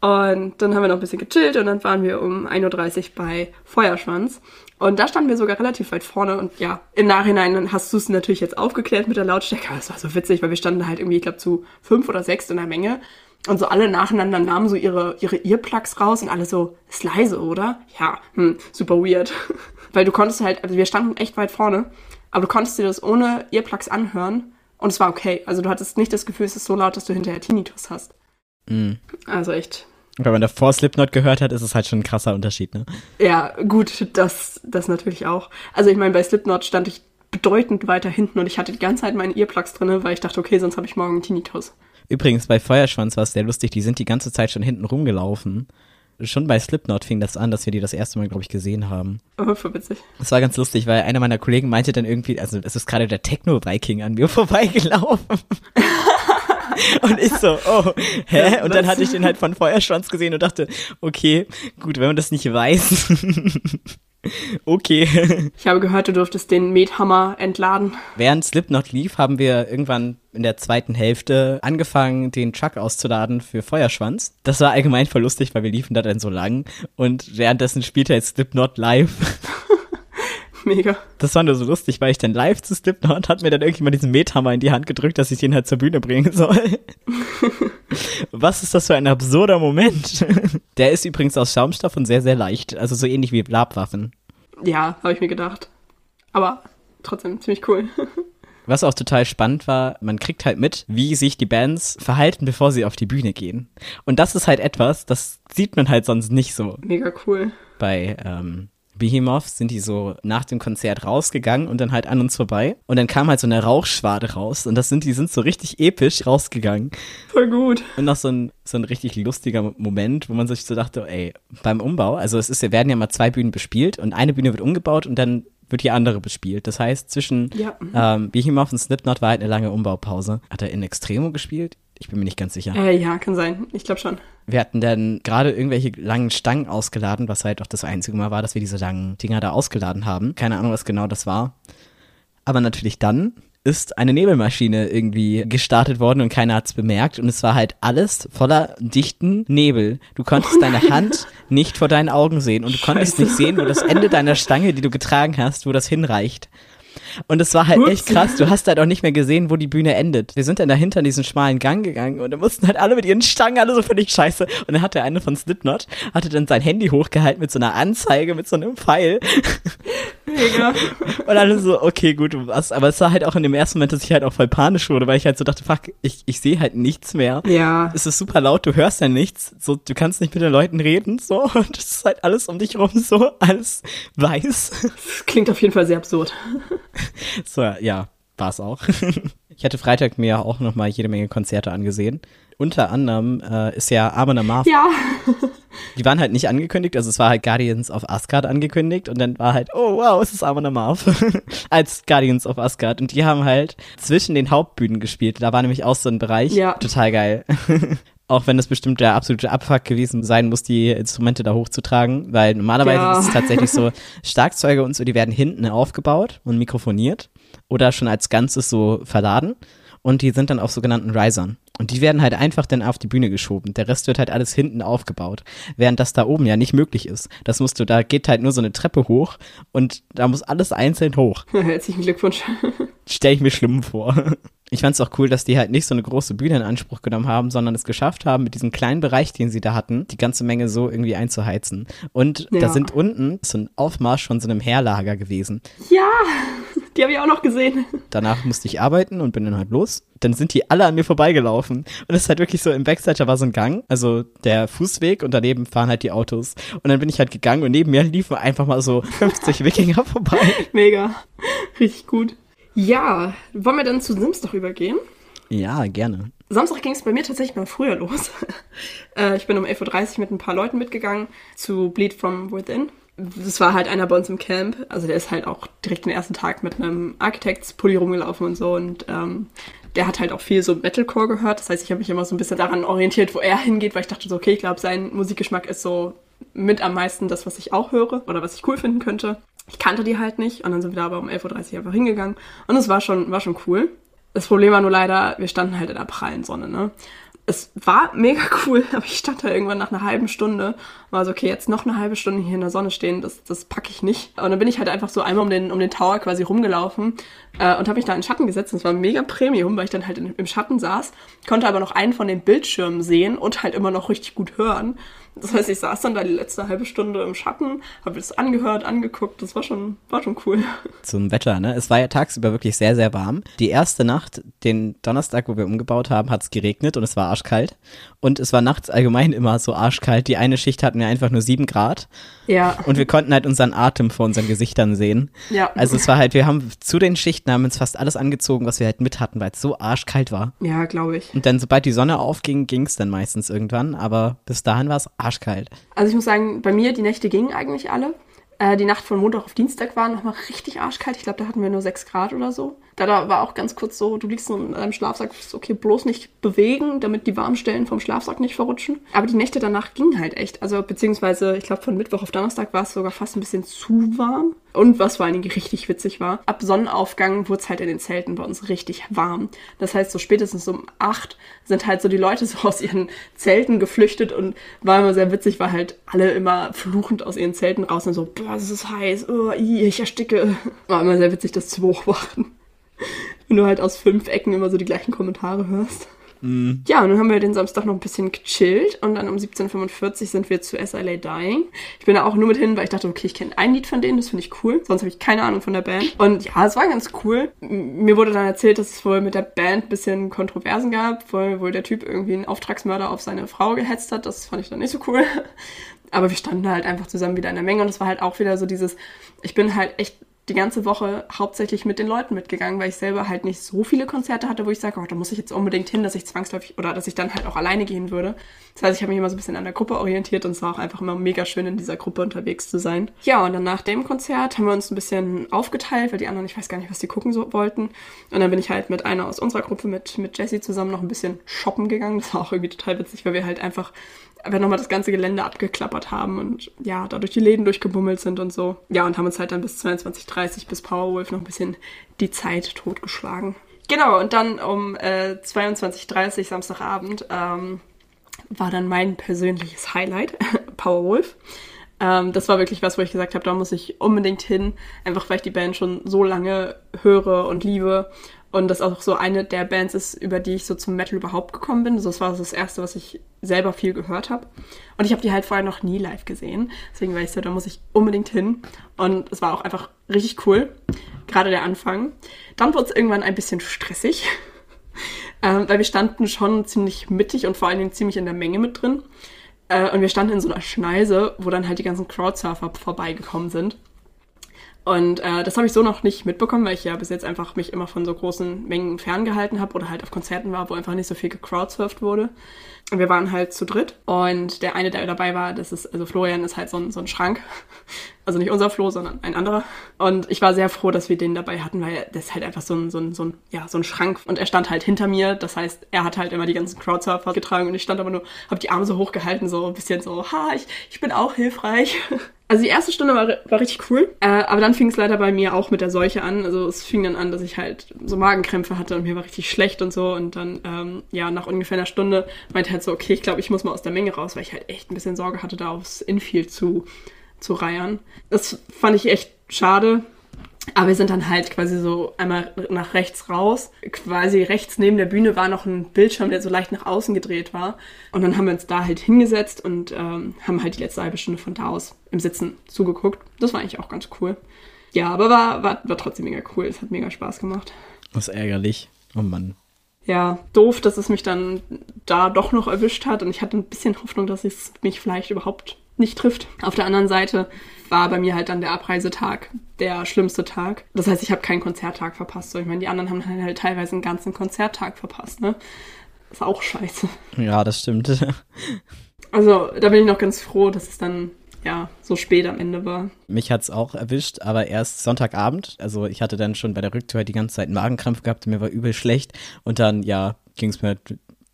Und dann haben wir noch ein bisschen gechillt und dann waren wir um 1.30 Uhr bei Feuerschwanz. Und da standen wir sogar relativ weit vorne und ja, im Nachhinein hast du es natürlich jetzt aufgeklärt mit der Lautstärke, aber es war so witzig, weil wir standen halt irgendwie, ich glaube, zu fünf oder sechs in der Menge und so alle nacheinander nahmen so ihre, ihre Earplugs raus und alle so, ist leise, oder? Ja, hm, super weird. [LAUGHS] weil du konntest halt, also wir standen echt weit vorne, aber du konntest dir das ohne Earplugs anhören und es war okay. Also du hattest nicht das Gefühl, es ist so laut, dass du hinterher Tinnitus hast. Mhm. Also echt Wenn man davor Slipknot gehört hat, ist es halt schon ein krasser Unterschied, ne? Ja, gut, das, das natürlich auch. Also ich meine, bei Slipknot stand ich bedeutend weiter hinten und ich hatte die ganze Zeit meine Earplugs drinne, weil ich dachte, okay, sonst habe ich morgen einen Tinnitus. Übrigens, bei Feuerschwanz war es sehr lustig, die sind die ganze Zeit schon hinten rumgelaufen. Schon bei Slipknot fing das an, dass wir die das erste Mal, glaube ich, gesehen haben. Oh, voll witzig. Das war ganz lustig, weil einer meiner Kollegen meinte dann irgendwie, also es ist gerade der Techno-Viking an mir [LAUGHS] vorbeigelaufen. [LAUGHS] und ich so, oh, hä? Und dann hatte ich den halt von Feuerschwanz gesehen und dachte, okay, gut, wenn man das nicht weiß. [LAUGHS] okay. Ich habe gehört, du durftest den Methammer entladen. Während Slipknot lief, haben wir irgendwann in der zweiten Hälfte angefangen, den Truck auszuladen für Feuerschwanz. Das war allgemein voll lustig, weil wir liefen da dann so lang und währenddessen spielte jetzt Slipknot live. [LAUGHS] Mega. Das war nur so lustig, weil ich dann live zu Slipknot hat mir dann irgendjemand diesen Methammer in die Hand gedrückt, dass ich den halt zur Bühne bringen soll. [LAUGHS] Was ist das für ein absurder Moment? [LAUGHS] Der ist übrigens aus Schaumstoff und sehr, sehr leicht. Also so ähnlich wie Labwaffen. Ja, habe ich mir gedacht. Aber trotzdem ziemlich cool. Was auch total spannend war, man kriegt halt mit, wie sich die Bands verhalten, bevor sie auf die Bühne gehen. Und das ist halt etwas, das sieht man halt sonst nicht so. Mega cool. Bei ähm, Behemoth sind die so nach dem Konzert rausgegangen und dann halt an uns vorbei. Und dann kam halt so eine Rauchschwade raus. Und das sind, die sind so richtig episch rausgegangen. Voll gut. Und noch so ein, so ein richtig lustiger Moment, wo man sich so dachte, ey, beim Umbau, also es ist, werden ja mal zwei Bühnen bespielt und eine Bühne wird umgebaut und dann wird die andere bespielt. Das heißt, zwischen Ja. ähm, Behemoth und Slipknot war halt eine lange Umbaupause. Hat er in Extremo gespielt? Ich bin mir nicht ganz sicher. Äh, ja, kann sein. Ich glaube schon. Wir hatten dann gerade irgendwelche langen Stangen ausgeladen, was halt auch das einzige Mal war, dass wir diese langen Dinger da ausgeladen haben. Keine Ahnung, was genau das war. Aber natürlich dann ist eine Nebelmaschine irgendwie gestartet worden und keiner hat's bemerkt und es war halt alles voller dichten Nebel. Du konntest deine Hand nicht vor deinen Augen sehen und du konntest Scheiße. nicht sehen, wo das Ende deiner Stange, die du getragen hast, wo das hinreicht. Und es war halt Ups. echt krass. Du hast halt auch nicht mehr gesehen, wo die Bühne endet. Wir sind dann dahinter in diesen schmalen Gang gegangen und da mussten halt alle mit ihren Stangen, alle so völlig scheiße. Und dann hat der eine von Slipknot, hatte dann sein Handy hochgehalten mit so einer Anzeige, mit so einem Pfeil. Mega. Und alle so, okay, gut, was. Aber es war halt auch in dem ersten Moment, dass ich halt auch voll panisch wurde, weil ich halt so dachte, fuck, ich, ich sehe halt nichts mehr. ja. Es ist super laut, du hörst ja nichts. So, du kannst nicht mit den Leuten reden, so. [LAUGHS] Und es ist halt alles um dich rum so, alles weiß. Das klingt auf jeden Fall sehr absurd. So, ja, war es auch. [LAUGHS] Ich hatte Freitag mir auch noch mal jede Menge Konzerte angesehen. Unter anderem äh, ist ja Amon Amarth. Ja. Die waren halt nicht angekündigt, also es war halt Guardians of Asgard angekündigt und dann war halt, oh wow, es ist Amon Amarth [LAUGHS] als Guardians of Asgard. Und die haben halt zwischen den Hauptbühnen gespielt. Da war nämlich auch so ein Bereich. Ja. Total geil. [LAUGHS] Auch wenn es bestimmt der absolute Abfuck gewesen sein muss, die Instrumente da hochzutragen, weil normalerweise Ja. ist es tatsächlich so, [LAUGHS] Schlagzeuge und so, die werden hinten aufgebaut und mikrofoniert oder schon als Ganzes so verladen und die sind dann auf sogenannten Risern. Und die werden halt einfach dann auf die Bühne geschoben. Der Rest wird halt alles hinten aufgebaut. Während das da oben ja nicht möglich ist. Das musst du, da geht halt nur so eine Treppe hoch und da muss alles einzeln hoch. [LAUGHS] Herzlichen Glückwunsch. Stell ich mir schlimm vor. Ich fand's auch cool, dass die halt nicht so eine große Bühne in Anspruch genommen haben, sondern es geschafft haben, mit diesem kleinen Bereich, den sie da hatten, die ganze Menge so irgendwie einzuheizen. Und da Ja. sind unten so ein Aufmarsch von so einem Heerlager gewesen. Ja. Die habe ich auch noch gesehen. Danach musste ich arbeiten und bin dann halt los. Dann sind die alle an mir vorbeigelaufen. Und es ist halt wirklich so, im Backstage da war so ein Gang, also der Fußweg und daneben fahren halt die Autos. Und dann bin ich halt gegangen und neben mir liefen einfach mal so 50 [LAUGHS] Wikinger vorbei. Mega. Richtig gut. Ja, wollen wir dann zu Sims doch übergehen? Ja, gerne. Samstag ging es bei mir tatsächlich mal früher los. [LAUGHS] äh, ich bin um 11.30 Uhr mit ein paar Leuten mitgegangen zu Bleed From Within. Das war halt einer bei uns im Camp. Also der ist halt auch direkt den ersten Tag mit einem Architects-Pulli rumgelaufen und so. Und ähm, der hat halt auch viel so Metalcore gehört. Das heißt, ich habe mich immer so ein bisschen daran orientiert, wo er hingeht, weil ich dachte so, okay, ich glaube, sein Musikgeschmack ist so mit am meisten das, was ich auch höre oder was ich cool finden könnte. Ich kannte die halt nicht und dann sind wir da aber um 11.30 Uhr einfach hingegangen und es war schon, war schon cool. Das Problem war nur leider, wir standen halt in der prallen Sonne, ne? Es war mega [LAUGHS] cool, aber ich stand da irgendwann nach einer halben Stunde, war so, okay, jetzt noch eine halbe Stunde hier in der Sonne stehen, das, das packe ich nicht. Und dann bin ich halt einfach so einmal um den, um den Tower quasi rumgelaufen äh, und habe mich da in den Schatten gesetzt. Es war mega Premium, weil ich dann halt in, im Schatten saß, konnte aber noch einen von den Bildschirmen sehen und halt immer noch richtig gut hören. Das heißt, ich saß dann da die letzte halbe Stunde im Schatten, habe das angehört, angeguckt, das war schon, war schon cool. Zum Wetter, ne? Es war ja tagsüber wirklich sehr, sehr warm. Die erste Nacht, den Donnerstag, wo wir umgebaut haben, hat es geregnet und es war arschkalt. Und es war nachts allgemein immer so arschkalt. Die eine Schicht hatten wir einfach nur sieben Grad. Ja. Und wir konnten halt unseren Atem vor unseren Gesichtern sehen. Ja. Also es war halt, wir haben zu den Schichten haben uns fast alles angezogen, was wir halt mit hatten, weil es so arschkalt war. Ja, glaube ich. Und dann, sobald die Sonne aufging, ging es dann meistens irgendwann. Aber bis dahin war es arschkalt. Also ich muss sagen, bei mir, die Nächte gingen eigentlich alle. Äh, die Nacht von Montag auf Dienstag war nochmal richtig arschkalt. Ich glaube, da hatten wir nur 6 Grad oder so. Da, war auch ganz kurz so, du liegst in deinem Schlafsack, okay, bloß nicht bewegen, damit die warmen Stellen vom Schlafsack nicht verrutschen. Aber die Nächte danach gingen halt echt. Also beziehungsweise, ich glaube, von Mittwoch auf Donnerstag war es sogar fast ein bisschen zu warm. Und was vor allen Dingen richtig witzig war, ab Sonnenaufgang wurde es halt in den Zelten bei uns richtig warm. Das heißt, so spätestens um 8 sind halt so die Leute so aus ihren Zelten geflüchtet und war immer sehr witzig, weil halt alle immer fluchend aus ihren Zelten raus und so, boah, es ist heiß, oh, ich ersticke. War immer sehr witzig, das zu beobachten. Wenn du halt aus fünf Ecken immer so die gleichen Kommentare hörst. Mhm. Ja, und dann haben wir den Samstag noch ein bisschen gechillt und dann um 17.45 Uhr sind wir zu SLA Dying. Ich bin da auch nur mit hin, weil ich dachte, okay, ich kenne ein Lied von denen, das finde ich cool. Sonst habe ich keine Ahnung von der Band. Und ja, es war ganz cool. Mir wurde dann erzählt, dass es wohl mit der Band ein bisschen Kontroversen gab, weil wohl der Typ irgendwie einen Auftragsmörder auf seine Frau gehetzt hat. Das fand ich dann nicht so cool. [LAUGHS] Aber wir standen halt einfach zusammen wieder in der Menge und es war halt auch wieder so dieses, ich bin halt echt die ganze Woche hauptsächlich mit den Leuten mitgegangen, weil ich selber halt nicht so viele Konzerte hatte, wo ich sage, oh, da muss ich jetzt unbedingt hin, dass ich zwangsläufig oder dass ich dann halt auch alleine gehen würde. Das heißt, ich habe mich immer so ein bisschen an der Gruppe orientiert und es war auch einfach immer mega schön, in dieser Gruppe unterwegs zu sein. Ja, und dann nach dem Konzert haben wir uns ein bisschen aufgeteilt, weil die anderen, ich weiß gar nicht, was die gucken so wollten. Und dann bin ich halt mit einer aus unserer Gruppe, mit, mit Jessie zusammen noch ein bisschen shoppen gegangen. Das war auch irgendwie total witzig, weil wir halt einfach wir nochmal das ganze Gelände abgeklappert haben und ja, da durch die Läden durchgebummelt sind und so. Ja, und haben uns halt dann bis 22.30 bis Powerwolf noch ein bisschen die Zeit totgeschlagen. Genau, und dann um äh, 22.30 Samstagabend ähm, war dann mein persönliches Highlight, [LAUGHS] Powerwolf. Ähm, das war wirklich was, wo ich gesagt habe, da muss ich unbedingt hin, einfach weil ich die Band schon so lange höre und liebe und das auch so eine der Bands ist, über die ich so zum Metal überhaupt gekommen bin. Also das war das erste, was ich selber viel gehört habe. Und ich habe die halt vorher noch nie live gesehen. Deswegen war ich so, da muss ich unbedingt hin. Und es war auch einfach richtig cool. Gerade der Anfang. Dann wurde es irgendwann ein bisschen stressig. [LAUGHS] ähm, weil wir standen schon ziemlich mittig und vor allen Dingen ziemlich in der Menge mit drin. Äh, und wir standen in so einer Schneise, wo dann halt die ganzen Crowdsurfer vorbeigekommen sind. Und äh, das habe ich so noch nicht mitbekommen, weil ich ja bis jetzt einfach mich immer von so großen Mengen ferngehalten habe oder halt auf Konzerten war, wo einfach nicht so viel gecrowdsurft wurde. Und wir waren halt zu dritt. Und der eine, der dabei war, das ist, also Florian ist halt so ein, so ein Schrank. [LAUGHS] Also nicht unser Flo, sondern ein anderer. Und ich war sehr froh, dass wir den dabei hatten, weil das ist halt einfach so ein, so ein, so ein, ja, so ein Schrank. Und er stand halt hinter mir. Das heißt, er hat halt immer die ganzen Crowdsurfer getragen und ich stand aber nur, habe die Arme so hochgehalten, so ein bisschen so, ha, ich, ich bin auch hilfreich. [LAUGHS] Also die erste Stunde war, war richtig cool, äh, aber dann fing es leider bei mir auch mit der Seuche an. Also es fing dann an, dass ich halt so Magenkrämpfe hatte und mir war richtig schlecht und so. Und dann, ähm, ja, nach ungefähr einer Stunde meinte halt so, okay, ich glaube, ich muss mal aus der Menge raus, weil ich halt echt ein bisschen Sorge hatte, da aufs Infield zu, zu reiern. Das fand ich echt schade. Aber wir sind dann halt quasi so einmal nach rechts raus. Quasi rechts neben der Bühne war noch ein Bildschirm, der so leicht nach außen gedreht war. Und dann haben wir uns da halt hingesetzt und ähm, haben halt die letzte halbe Stunde von da aus im Sitzen zugeguckt. Das war eigentlich auch ganz cool. Ja, aber war, war, war trotzdem mega cool. Es hat mega Spaß gemacht. Das ist ärgerlich. Oh Mann. Ja, doof, dass es mich dann da doch noch erwischt hat. Und ich hatte ein bisschen Hoffnung, dass es mich vielleicht überhaupt nicht trifft. Auf der anderen Seite war bei mir halt dann der Abreisetag der schlimmste Tag. Das heißt, ich habe keinen Konzerttag verpasst. So, ich meine, die anderen haben halt teilweise einen ganzen Konzerttag verpasst, ne? Ist auch scheiße. Ja, das stimmt. [LAUGHS] Also, da bin ich noch ganz froh, dass es dann ja so spät am Ende war. Mich hat's auch erwischt, aber erst Sonntagabend. Also ich hatte dann schon bei der Rücktour die ganze Zeit einen Magenkrampf gehabt mir war übel schlecht. Und dann, ja, ging's mir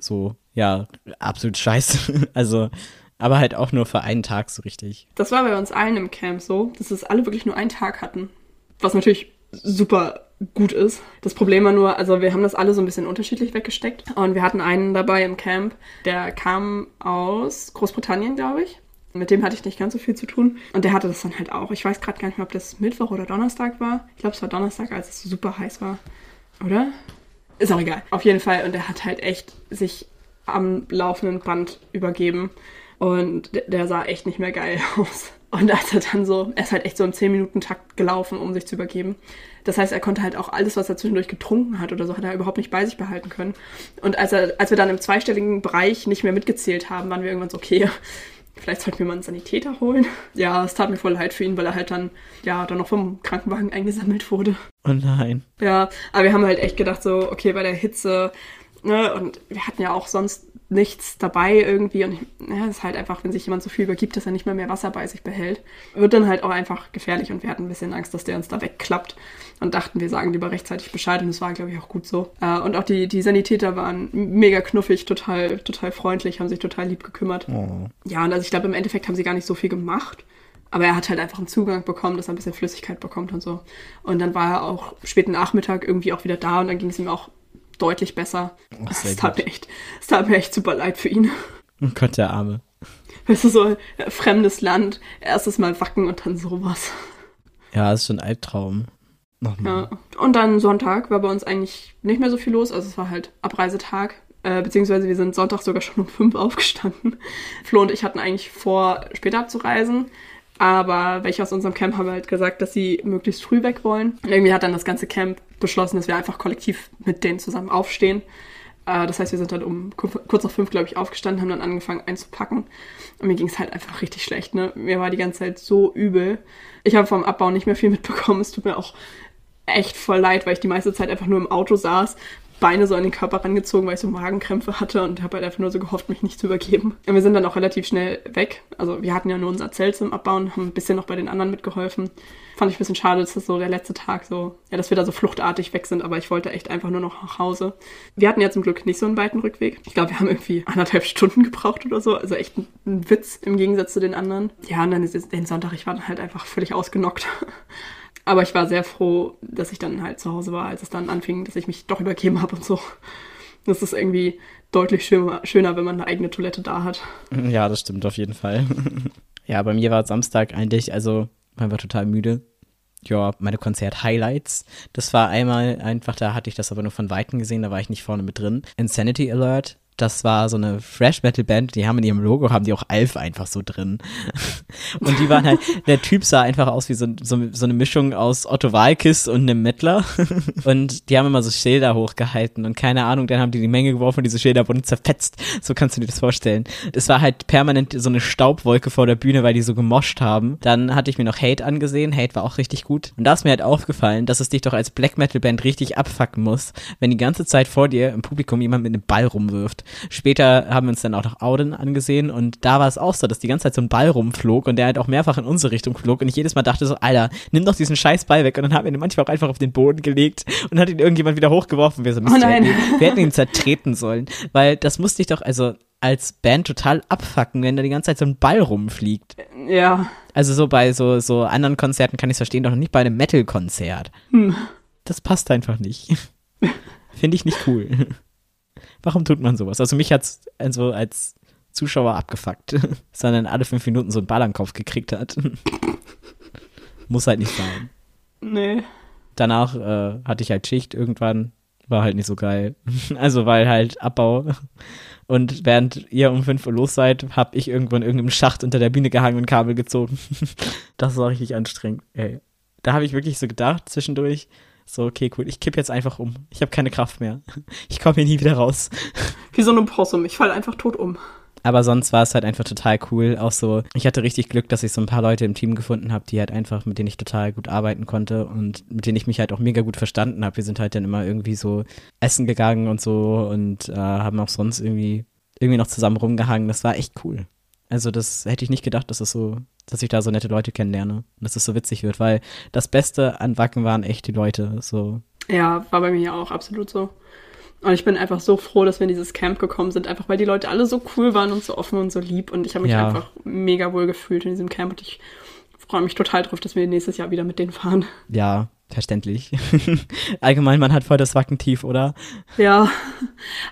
so, ja, absolut scheiße. [LAUGHS] Also aber halt auch nur für einen Tag so richtig. Das war bei uns allen im Camp so, dass es alle wirklich nur einen Tag hatten. Was natürlich super gut ist. Das Problem war nur, also wir haben das alle so ein bisschen unterschiedlich weggesteckt. Und wir hatten einen dabei im Camp, der kam aus Großbritannien, glaube ich. Mit dem hatte ich nicht ganz so viel zu tun. Und der hatte das dann halt auch. Ich weiß gerade gar nicht mehr, ob das Mittwoch oder Donnerstag war. Ich glaube, es war Donnerstag, als es super heiß war. Oder? Ist auch egal. Auf jeden Fall. Und der hat halt echt sich am laufenden Band übergeben. Und der sah echt nicht mehr geil [LAUGHS] aus. Und als er dann so, er ist halt echt so im 10-Minuten-Takt gelaufen, um sich zu übergeben. Das heißt, er konnte halt auch alles, was er zwischendurch getrunken hat oder so, hat er überhaupt nicht bei sich behalten können. Und als, er, als wir dann im zweistelligen Bereich nicht mehr mitgezählt haben, waren wir irgendwann so, okay, [LAUGHS] vielleicht sollten wir mal einen Sanitäter holen. [LAUGHS] Ja, es tat mir voll leid für ihn, weil er halt dann, ja, dann noch vom Krankenwagen eingesammelt wurde. Oh nein. Ja, aber wir haben halt echt gedacht so, okay, bei der Hitze, ne, und wir hatten ja auch sonst nichts dabei irgendwie und ich, ja, es ist halt einfach, wenn sich jemand so viel übergibt, dass er nicht mehr mehr Wasser bei sich behält, wird dann halt auch einfach gefährlich und wir hatten ein bisschen Angst, dass der uns da wegklappt und dachten, wir sagen lieber rechtzeitig Bescheid und das war, glaube ich, auch gut so. Äh, und auch die, die Sanitäter waren mega knuffig, total, total freundlich, haben sich total lieb gekümmert. Oh. Ja, und also ich glaube, im Endeffekt haben sie gar nicht so viel gemacht. Aber er hat halt einfach einen Zugang bekommen, dass er ein bisschen Flüssigkeit bekommt und so. Und dann war er auch späten Nachmittag irgendwie auch wieder da und dann ging es ihm auch deutlich besser. Oh, Es tat, gut. mir echt, es tat mir echt super leid für ihn. Oh Gott, der Arme. Weißt du, so äh, fremdes Land, erstes Mal wacken und dann sowas. Ja, ist schon ein Albtraum. Nochmal. Ja. Und dann Sonntag war bei uns eigentlich nicht mehr so viel los. Also es war halt Abreisetag. Äh, beziehungsweise wir sind Sonntag sogar schon um fünf aufgestanden. Flo und ich hatten eigentlich vor, später abzureisen. Aber welche aus unserem Camp haben halt gesagt, dass sie möglichst früh weg wollen. Und irgendwie hat dann das ganze Camp beschlossen, dass wir einfach kollektiv mit denen zusammen aufstehen. Äh, das heißt, wir sind dann um ku- kurz nach fünf, glaube ich, aufgestanden, haben dann angefangen einzupacken. Und mir ging es halt einfach richtig schlecht. Ne? Mir war die ganze Zeit so übel. Ich habe vom Abbau nicht mehr viel mitbekommen. Es tut mir auch echt voll leid, weil ich die meiste Zeit einfach nur im Auto saß, Beine so an den Körper rangezogen, weil ich so Magenkrämpfe hatte und habe halt einfach nur so gehofft, mich nicht zu übergeben. Und wir sind dann auch relativ schnell weg. Also wir hatten ja nur unser Zelt zum Abbauen, haben ein bisschen noch bei den anderen mitgeholfen. Fand ich ein bisschen schade, dass das so der letzte Tag so, ja, dass wir da so fluchtartig weg sind, aber ich wollte echt einfach nur noch nach Hause. Wir hatten ja zum Glück nicht so einen weiten Rückweg. Ich glaube, wir haben irgendwie anderthalb Stunden gebraucht oder so. Also echt ein, Witz im Gegensatz zu den anderen. Ja, und dann ist es den Sonntag, ich war dann halt einfach völlig ausgenockt. [LAUGHS] Aber ich war sehr froh, dass ich dann halt zu Hause war, als es dann anfing, dass ich mich doch übergeben habe und so. Das ist irgendwie deutlich schöner, schöner, wenn man eine eigene Toilette da hat. Ja, das stimmt auf jeden Fall. [LAUGHS] ja, bei mir war Samstag eigentlich, also, man war total müde. Ja, meine Konzert-Highlights. Das war einmal einfach, da hatte ich das aber nur von Weitem gesehen, da war ich nicht vorne mit drin. Insanity Alert. Das war so eine Fresh Metal Band, die haben in ihrem Logo, haben die auch Alf einfach so drin. [LAUGHS] Und die waren halt, der Typ sah einfach aus wie so, so, so eine Mischung aus Otto Walkes und einem Mettler. [LAUGHS] Und die haben immer so Schilder hochgehalten und keine Ahnung, dann haben die die Menge geworfen und diese Schilder wurden zerfetzt. So kannst du dir das vorstellen. Es war halt permanent so eine Staubwolke vor der Bühne, weil die so gemoscht haben. Dann hatte ich mir noch Hate angesehen. Hate war auch richtig gut. Und da ist mir halt aufgefallen, dass es dich doch als Black Metal Band richtig abfucken muss, wenn die ganze Zeit vor dir im Publikum jemand mit einem Ball rumwirft. Später haben wir uns dann auch noch Auden angesehen und da war es auch so, dass die ganze Zeit so ein Ball rumflog und der halt auch mehrfach in unsere Richtung flog und ich jedes Mal dachte so, Alter, nimm doch diesen scheiß Ball weg und dann haben wir ihn manchmal auch einfach auf den Boden gelegt und hat ihn irgendjemand wieder hochgeworfen. Wir, so, Oh nein. Wir, hätten ihn, zertreten sollen, weil das musste ich doch also als Band total abfucken, wenn da die ganze Zeit so ein Ball rumfliegt. Ja, Also so bei so, so anderen Konzerten kann ich verstehen, doch nicht bei einem Metal-Konzert. Hm. Das passt einfach nicht. [LAUGHS] Finde ich nicht cool. Warum tut man sowas? Also mich hat's also als Zuschauer abgefuckt, [LAUGHS] sondern alle fünf Minuten so einen Ball am Kopf gekriegt hat. [LAUGHS] Muss halt nicht sein. nee. Danach äh, hatte ich halt Schicht irgendwann, war halt nicht so geil. [LAUGHS] Also weil halt Abbau. Und während ihr um 5 Uhr los seid, hab ich irgendwo in irgendeinem Schacht unter der Bühne gehangen und Kabel gezogen. das war richtig anstrengend. Ey. Da habe ich wirklich so gedacht zwischendurch, so, okay, cool, ich kipp jetzt einfach um. Ich habe keine Kraft mehr. [LAUGHS] Ich komme hier nie wieder raus. Wie so ein Possum. Ich falle einfach tot um. Aber sonst war es halt einfach total cool. Auch so, ich hatte richtig Glück, dass ich so ein paar Leute im Team gefunden habe, die halt einfach, mit denen ich total gut arbeiten konnte und mit denen ich mich halt auch mega gut verstanden habe. Wir sind halt dann immer irgendwie so essen gegangen und so und äh, haben auch sonst irgendwie, irgendwie noch zusammen rumgehangen. Das war echt cool. Also das hätte ich nicht gedacht, dass es so, dass ich da so nette Leute kennenlerne und dass es so witzig wird, weil das Beste an Wacken waren echt die Leute. So, Ja, war bei mir ja auch absolut so. Und ich bin einfach so froh, dass wir in dieses Camp gekommen sind, einfach weil die Leute alle so cool waren und so offen und so lieb. Und ich habe mich Ja. einfach mega wohl gefühlt in diesem Camp und ich freue mich total drauf, dass wir nächstes Jahr wieder mit denen fahren. ja, verständlich. [LAUGHS] Allgemein, man hat voll das Wackentief, oder? Ja,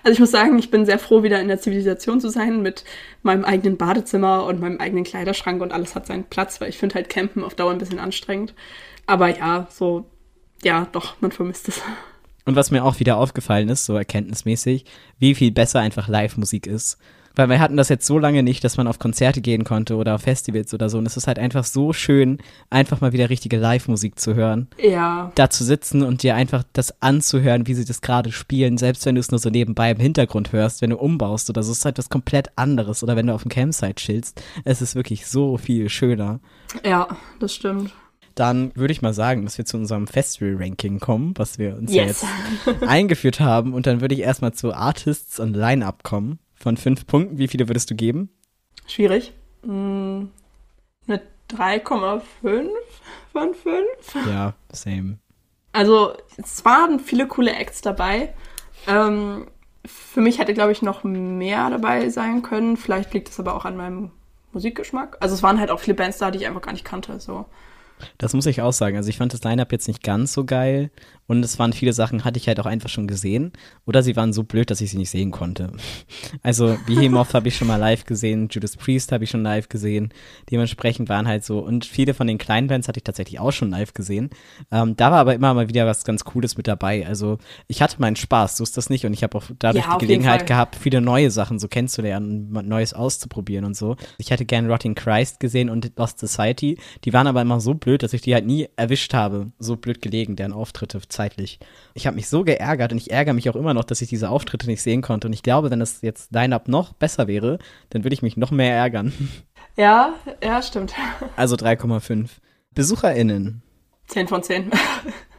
also ich muss sagen, ich bin sehr froh, wieder in der Zivilisation zu sein mit meinem eigenen Badezimmer und meinem eigenen Kleiderschrank und alles hat seinen Platz, weil ich finde halt Campen auf Dauer ein bisschen anstrengend. Aber ja, so, ja, doch, man vermisst es. Und was mir auch wieder aufgefallen ist, so erkenntnismäßig, wie viel besser einfach Live-Musik ist. Weil wir hatten das jetzt so lange nicht, dass man auf Konzerte gehen konnte oder auf Festivals oder so. Und es ist halt einfach so schön, einfach mal wieder richtige Live-Musik zu hören. Ja. Da zu sitzen und dir einfach das anzuhören, wie sie das gerade spielen, selbst wenn du es nur so nebenbei im Hintergrund hörst, wenn du umbaust oder so, ist halt was komplett anderes. Oder wenn du auf dem Campsite chillst. Es ist wirklich so viel schöner. Ja, das stimmt. Dann würde ich mal sagen, dass wir zu unserem Festival-Ranking kommen, was wir uns Yes. ja jetzt eingeführt haben. Und dann würde ich erstmal zu Artists und Line-Up kommen. Von fünf Punkten, wie viele würdest du geben? Schwierig. Hm, Eine 3,5 von 5. Ja, same. Also, es waren viele coole Acts dabei. Ähm, für mich hätte, glaube ich, noch mehr dabei sein können. Vielleicht liegt es aber auch an meinem Musikgeschmack. Also, es waren halt auch viele Bands da, die ich einfach gar nicht kannte. So. Das muss ich auch sagen. Also ich fand das Line-Up jetzt nicht ganz so geil. Und es waren viele Sachen, hatte ich halt auch einfach schon gesehen. Oder sie waren so blöd, dass ich sie nicht sehen konnte. [LAUGHS] Also Behemoth habe ich schon mal live gesehen, Judas Priest habe ich schon live gesehen. Dementsprechend waren halt so, und viele von den kleinen Bands hatte ich tatsächlich auch schon live gesehen. Ähm, da war aber immer mal wieder was ganz Cooles mit dabei. Also ich hatte meinen Spaß, so ist das nicht. Und ich habe auch dadurch Ja, die Gelegenheit gehabt, viele neue Sachen so kennenzulernen, mal Neues auszuprobieren und so. Ich hätte gern Rotting Christ gesehen und Lost Society. Die waren aber immer so blöd, dass ich die halt nie erwischt habe. So blöd gelegen, deren Auftritte zeitlich. Ich habe mich so geärgert und ich ärgere mich auch immer noch, dass ich diese Auftritte nicht sehen konnte. Und ich glaube, wenn das jetzt Line-Up noch besser wäre, dann würde ich mich noch mehr ärgern. [LAUGHS] Ja, ja, stimmt. [LAUGHS] Also 3,5. BesucherInnen. 10 von 10. [LAUGHS]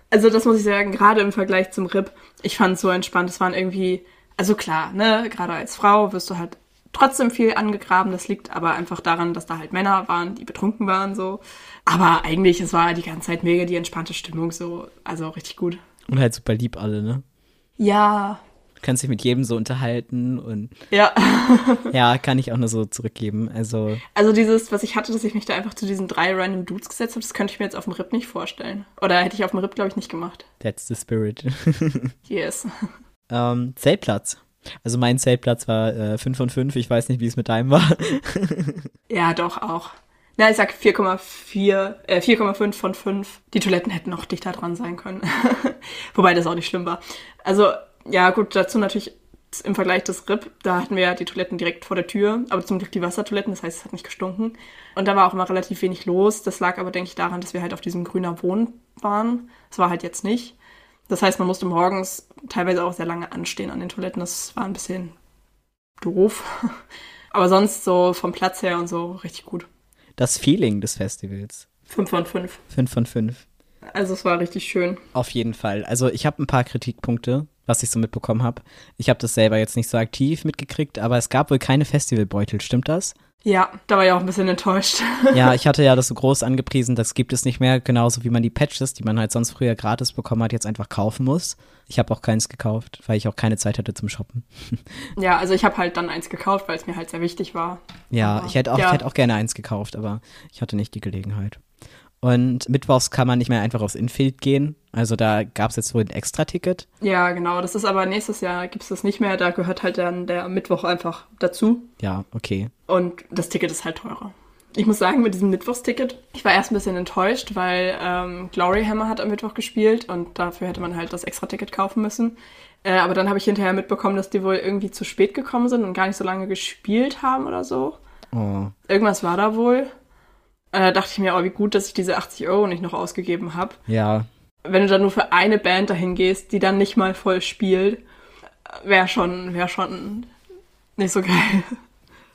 Also das muss ich sagen, gerade im Vergleich zum RIP, ich fand es so entspannt. Es waren irgendwie, also klar, ne, gerade als Frau wirst du halt trotzdem viel angegraben. Das liegt aber einfach daran, dass da halt Männer waren, die betrunken waren so. Aber eigentlich, es war die ganze Zeit mega die entspannte Stimmung so. Also richtig gut. Und halt super lieb alle, ne? Ja. Du kannst dich mit jedem so unterhalten und Ja. [LAUGHS] ja, kann ich auch nur so zurückgeben. Also Also dieses, was ich hatte, dass ich mich da einfach zu diesen drei random Dudes gesetzt habe, das könnte ich mir jetzt auf dem RIP nicht vorstellen. Oder hätte ich auf dem RIP, glaube ich, nicht gemacht. that's the spirit. [LAUGHS] Yes. ähm, Zeltplatz. Also mein Zeltplatz war äh, 5 von 5. Ich weiß nicht, wie es mit deinem war. [LAUGHS] Ja, doch, auch. Na, ich sag 4,4, äh, 4,5 von 5. Die Toiletten hätten noch dichter dran sein können. [LAUGHS] Wobei das auch nicht schlimm war. Also, ja, gut, dazu natürlich im Vergleich des RIP, da hatten wir ja die Toiletten direkt vor der Tür, aber zum Glück die Wassertoiletten, das heißt, es hat nicht gestunken. Und da war auch immer relativ wenig los. Das lag aber, denke ich, daran, dass wir halt auf diesem grüner Wohn waren. Das war halt jetzt nicht. Das heißt, man musste morgens teilweise auch sehr lange anstehen an den Toiletten. Das war ein bisschen doof. [LAUGHS] Aber sonst so vom Platz her und so richtig gut. Das Feeling des Festivals. 5 von 5. 5 von 5. Also es war richtig schön. Auf jeden Fall. Also ich habe ein paar Kritikpunkte, was ich so mitbekommen habe. Ich habe das selber jetzt nicht so aktiv mitgekriegt, aber es gab wohl keine Festivalbeutel, stimmt das? Ja, da war ich auch ein bisschen enttäuscht. [LAUGHS] Ja, ich hatte ja das so groß angepriesen, das gibt es nicht mehr, genauso wie man die Patches, die man halt sonst früher gratis bekommen hat, jetzt einfach kaufen muss. Ich habe auch keins gekauft, weil ich auch keine Zeit hatte zum Shoppen. [LAUGHS] Ja, also ich habe halt dann eins gekauft, weil es mir halt sehr wichtig war. Ja, Aber- ich hätte auch, ja. ich hätte auch gerne eins gekauft, aber ich hatte nicht die Gelegenheit. Und mittwochs kann man nicht mehr einfach aufs Infield gehen. Also da gab es jetzt wohl ein Extra-Ticket. Ja, genau. Das ist aber nächstes Jahr gibt es das nicht mehr. Da gehört halt dann der Mittwoch einfach dazu. Ja, okay. Und das Ticket ist halt teurer. Ich muss sagen, mit diesem Mittwochsticket, ich war erst ein bisschen enttäuscht, weil ähm, Glory Hammer hat am Mittwoch gespielt und dafür hätte man halt das Extra-Ticket kaufen müssen. Äh, aber dann habe ich hinterher mitbekommen, dass die wohl irgendwie zu spät gekommen sind und gar nicht so lange gespielt haben oder so. Oh, Irgendwas war da wohl. Äh, dachte ich mir, oh, wie gut, dass ich diese 80 Euro nicht noch ausgegeben habe. ja. Wenn du dann nur für eine Band dahin gehst, die dann nicht mal voll spielt, wäre schon, wär schon nicht so geil.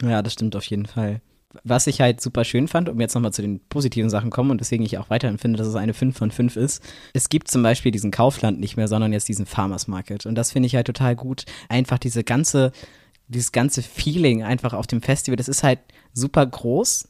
Ja, das stimmt auf jeden Fall. Was ich halt super schön fand, um jetzt nochmal zu den positiven Sachen kommen und deswegen ich auch weiterhin finde, dass es eine 5 von 5 ist. Es gibt zum Beispiel diesen Kaufland nicht mehr, sondern jetzt diesen Farmers Market. Und das finde ich halt total gut. Einfach diese ganze, dieses ganze Feeling einfach auf dem Festival, das ist halt super groß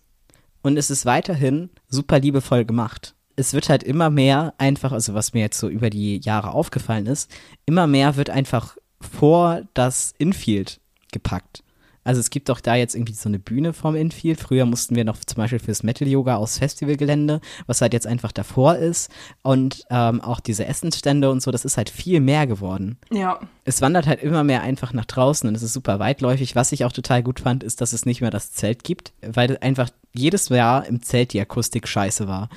und es ist weiterhin super liebevoll gemacht. Es wird halt immer mehr einfach, also was mir jetzt so über die Jahre aufgefallen ist, immer mehr wird einfach vor das Infield gepackt. Also es gibt auch da jetzt irgendwie so eine Bühne vorm Infield. Früher mussten wir noch zum Beispiel fürs Metal-Yoga aus Festivalgelände, was halt jetzt einfach davor ist. Und ähm, auch diese Essensstände und so, das ist halt viel mehr geworden. Ja, Es wandert halt immer mehr einfach nach draußen und es ist super weitläufig. Was ich auch total gut fand, ist, dass es nicht mehr das Zelt gibt, weil einfach jedes Jahr im Zelt die Akustik scheiße war.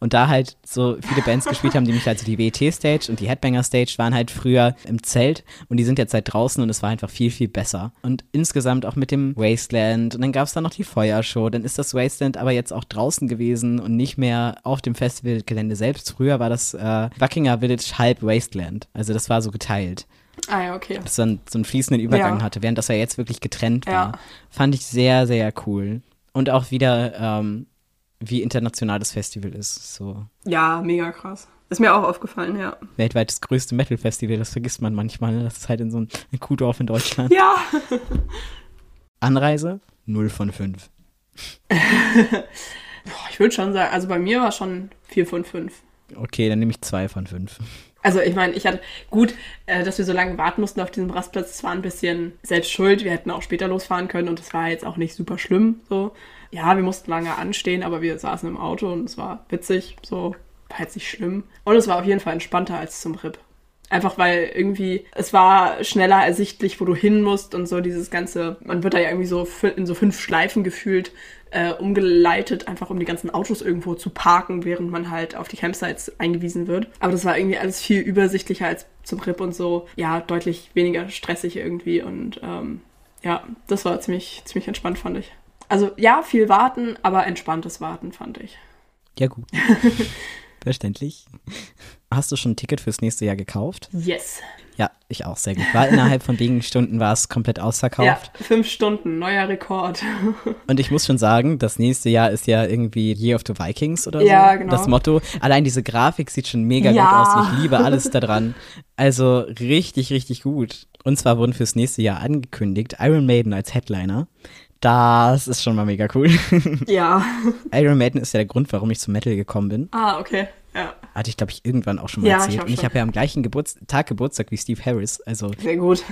Und da halt so viele Bands gespielt haben, die mich also die WET-Stage und die Headbanger-Stage waren halt früher im Zelt und die sind jetzt seit draußen und es war einfach viel, viel besser. Und insgesamt auch mit dem Wasteland und dann gab es da noch die Feuershow, dann ist das Wasteland aber jetzt auch draußen gewesen und nicht mehr auf dem Festivalgelände selbst. Früher war das äh, Wackinger Village halb Wasteland, also das war so geteilt. Ah ja, okay. Dass dann so einen fließenden Übergang Ja. hatte, während das ja jetzt wirklich getrennt war. Ja. Fand ich sehr, sehr cool. Und auch wieder, ähm, wie international das Festival ist. So Ja, mega krass. Ist mir auch aufgefallen, ja. weltweit das größte Metal-Festival, das vergisst man manchmal. Ne? Das ist halt in so einem Kuhdorf in Deutschland. Ja. [LAUGHS] Anreise, 0 von 5. [LAUGHS] Boah, ich würde schon sagen, also bei mir war schon 4 von 5. Okay, dann nehme ich 2 von 5. Also ich meine, ich hatte gut, äh, dass wir so lange warten mussten auf diesem Rastplatz, das war ein bisschen selbst schuld. Wir hätten auch später losfahren können und es war jetzt auch nicht super schlimm. So, ja, wir mussten lange anstehen, aber wir saßen im Auto und es war witzig. So, war jetzt nicht schlimm. Und es war auf jeden Fall entspannter als zum RIP. Einfach weil irgendwie, es war schneller ersichtlich, wo du hin musst und so dieses ganze, man wird da ja irgendwie so in so fünf Schleifen gefühlt äh, umgeleitet, einfach um die ganzen Autos irgendwo zu parken, während man halt auf die Campsites eingewiesen wird. Aber das war irgendwie alles viel übersichtlicher als zum RIP und so, ja, deutlich weniger stressig irgendwie und ähm, ja, das war ziemlich, ziemlich entspannt, fand ich. Also ja, viel warten, aber entspanntes Warten, fand ich. Ja, gut. [LAUGHS] Verständlich. Hast du schon ein Ticket fürs nächste Jahr gekauft? Yes. Ja, ich auch sehr gut. War innerhalb von wenigen Stunden war es komplett ausverkauft. Ja, fünf Stunden, neuer Rekord. [LAUGHS] Und ich muss schon sagen, das nächste Jahr ist ja irgendwie Year of the Vikings oder Ja, so. genau. Das Motto. Allein diese Grafik sieht schon mega Ja. gut aus. Ich liebe alles daran. Also richtig, richtig gut. Und zwar wurden fürs nächste Jahr angekündigt Iron Maiden als Headliner. Das ist schon mal mega cool. [LAUGHS] ja. Iron Maiden ist ja der Grund, warum ich zum Metal gekommen bin. Ah, okay. Ja, Hatte ich, glaube ich, irgendwann auch schon mal Ja, ich erzählt. glaub Und ich habe ja am gleichen Geburts Tag Geburtstag wie Steve Harris. Also sehr gut.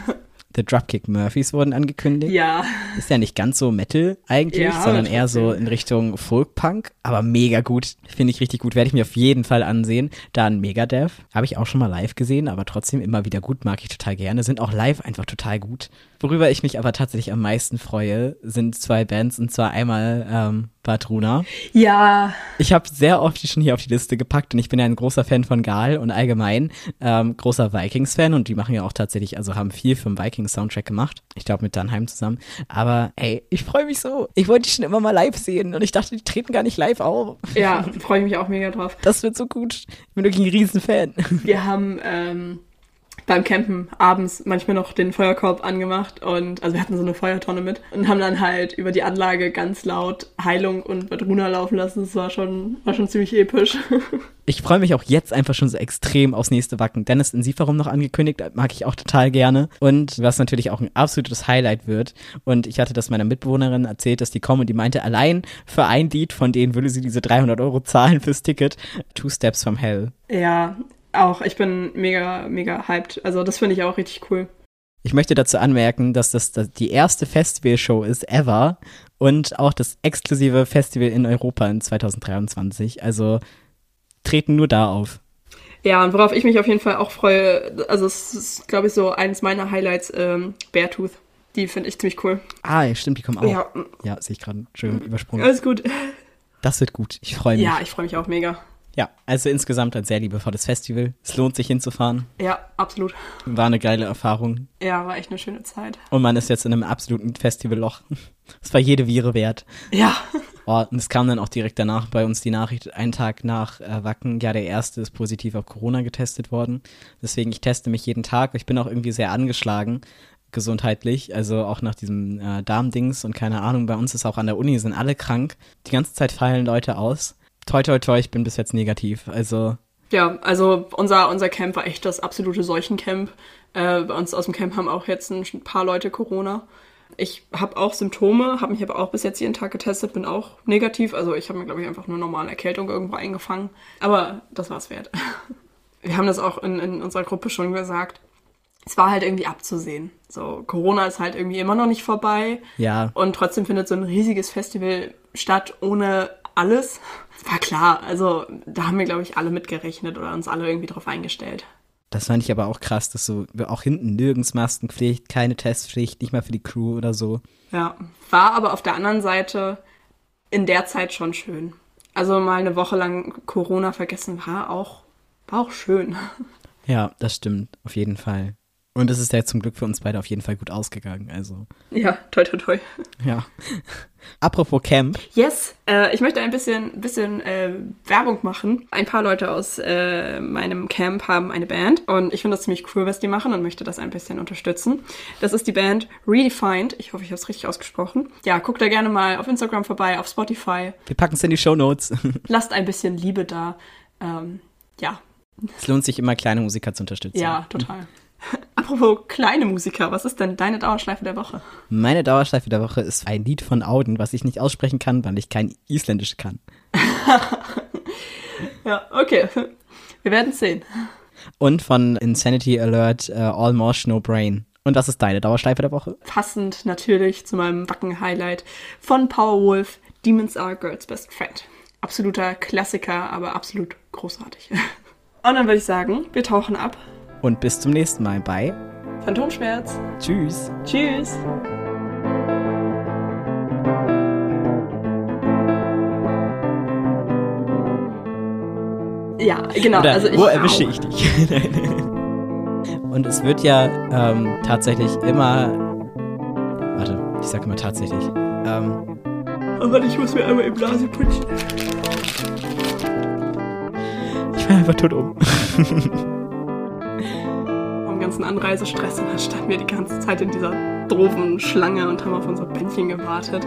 The Dropkick Murphys wurden angekündigt. Ja. Ist ja nicht ganz so Metal eigentlich, Ja, sondern eher so in Richtung Folk-Punk. Aber mega gut. Finde ich richtig gut. Werde ich mir auf jeden Fall ansehen. Dann Megadeth. Habe ich auch schon mal live gesehen, aber trotzdem immer wieder gut. Mag ich total gerne. Sind auch live einfach total gut. Worüber ich mich aber tatsächlich am meisten freue, sind zwei Bands. Und zwar einmal ähm, Badruna. Ja. Ich habe sehr oft die schon hier auf die Liste gepackt und ich bin ja ein großer Fan von Gal und allgemein ähm, großer Vikings-Fan und die machen ja auch tatsächlich, also haben viel für den Vikings-Soundtrack gemacht. Ich glaube mit Dunheim zusammen. Aber ey, ich freue mich so. Ich wollte die schon immer mal live sehen und ich dachte, die treten gar nicht live auf. Ja, freue ich mich auch mega drauf. Das wird so gut. Ich bin wirklich ein Riesenfan. Wir haben ähm, beim Campen abends manchmal noch den Feuerkorb angemacht und also wir hatten so eine Feuertonne mit und haben dann halt über die Anlage ganz laut Heilung und Badruna laufen lassen. Das war schon, war schon ziemlich episch. [LAUGHS] Ich freue mich auch jetzt einfach schon so extrem aufs nächste Wacken. Dennis in Sieferum noch angekündigt, mag ich auch total gerne. Und was natürlich auch ein absolutes Highlight wird. Und ich hatte das meiner Mitbewohnerin erzählt, dass die kommen und die meinte, allein für ein Lied von denen würde sie diese 300 Euro zahlen fürs Ticket. Two Steps from Hell. ja, auch. Ich bin mega, mega hyped. Also das finde ich auch richtig cool. Ich möchte dazu anmerken, dass das, das die erste Festivalshow ist ever und auch das exklusive Festival in Europa in 2023. Also treten nur da auf. Ja, und worauf ich mich auf jeden Fall auch freue, also es ist, glaube ich, so eines meiner Highlights, ähm, Beartooth. Die finde ich ziemlich cool. Ah, stimmt, die kommen auch. Ja, Ja, sehe ich gerade. Entschuldigung, übersprungen. alles gut. Das wird gut. Ich freue mich. Ja, ich freue mich auch mega. Ja, also insgesamt ein sehr liebevolles Festival. Es lohnt sich hinzufahren. Ja, absolut. War eine geile Erfahrung. Ja, war echt eine schöne Zeit. Und man ist jetzt in einem absoluten Festivalloch. Es war jede Viere wert. Ja. Oh, und es kam dann auch direkt danach bei uns die Nachricht, einen Tag nach äh, Wacken, ja, der erste ist positiv auf Corona getestet worden. Deswegen, ich teste mich jeden Tag. Ich bin auch irgendwie sehr angeschlagen, gesundheitlich. Also auch nach diesem äh, Darmdings und keine Ahnung, bei uns ist auch an der Uni, sind alle krank. Die ganze Zeit fallen Leute aus. Toi, toi, toi, ich bin bis jetzt negativ. Also, Ja, also unser, unser Camp war echt das absolute Seuchencamp. Äh, bei uns aus dem Camp haben auch jetzt ein paar Leute Corona. Ich habe auch Symptome, habe mich aber auch bis jetzt jeden Tag getestet, bin auch negativ. Also ich habe mir, glaube ich, einfach nur normale Erkältung irgendwo eingefangen. Aber das war's wert. [LAUGHS] Wir haben das auch in, in unserer Gruppe schon gesagt. Es war halt irgendwie abzusehen. So, Corona ist halt irgendwie immer noch nicht vorbei. ja, Und trotzdem findet so ein riesiges Festival statt ohne alles. War klar, also da haben wir, glaube ich, alle mitgerechnet oder uns alle irgendwie drauf eingestellt. Das fand ich aber auch krass, dass so auch hinten nirgends Maskenpflicht, keine Testpflicht, nicht mal für die Crew oder so. Ja, war aber auf der anderen Seite in der Zeit schon schön. Also mal eine Woche lang Corona vergessen war auch, war auch schön. [LAUGHS] Ja, das stimmt, auf jeden Fall. Und es ist ja zum Glück für uns beide auf jeden Fall gut ausgegangen. Also, Ja, toi toi toi. ja. [LAUGHS] Apropos Camp, Yes, äh, ich möchte ein bisschen, bisschen äh, Werbung machen. Ein paar Leute aus äh, meinem Camp haben eine Band und ich finde das ziemlich cool, was die machen und möchte das ein bisschen unterstützen. Das ist die Band Redefined. Ich hoffe, ich habe es richtig ausgesprochen. Ja, guckt da gerne mal auf Instagram vorbei, auf Spotify. wir packen es in die Show Notes. [LAUGHS] Lasst ein bisschen Liebe da. Ähm, ja, es lohnt sich immer, kleine Musiker zu unterstützen. ja, total. [LAUGHS] Apropos kleine Musiker, was ist denn deine Dauerschleife der Woche? Meine Dauerschleife der Woche ist ein Lied von Auden, was ich nicht aussprechen kann, weil ich kein Isländisch kann. [LAUGHS] Ja, okay. Wir werden sehen. Und von Insanity Alert uh, All Mosh No Brain. Und was ist deine Dauerschleife der Woche? Passend natürlich zu meinem Wacken-Highlight von Powerwolf, Demons Are Girls Best Friend. Absoluter Klassiker, aber absolut großartig. [LAUGHS] Und dann würde ich sagen, wir tauchen ab. Und bis zum nächsten Mal bei Phantomschmerz. Tschüss. Tschüss. Ja, genau. Oder also ich, wo erwische ich dich? [LAUGHS] Und es wird ja ähm, tatsächlich immer. Warte, ich sag immer tatsächlich. Ähm, Aber ich muss mir einmal im Blase putzen. ich war einfach tot um. [LAUGHS] Ganzen Anreisestress und dann standen wir die ganze Zeit in dieser doofen Schlange und haben auf unser Bändchen gewartet.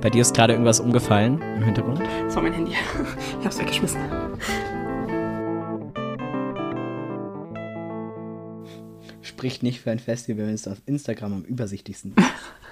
Bei dir ist gerade irgendwas umgefallen im Hintergrund. Das war mein Handy. Ich hab's weggeschmissen. Spricht nicht für ein Festival, wenn es auf Instagram am übersichtlichsten ist. [LAUGHS]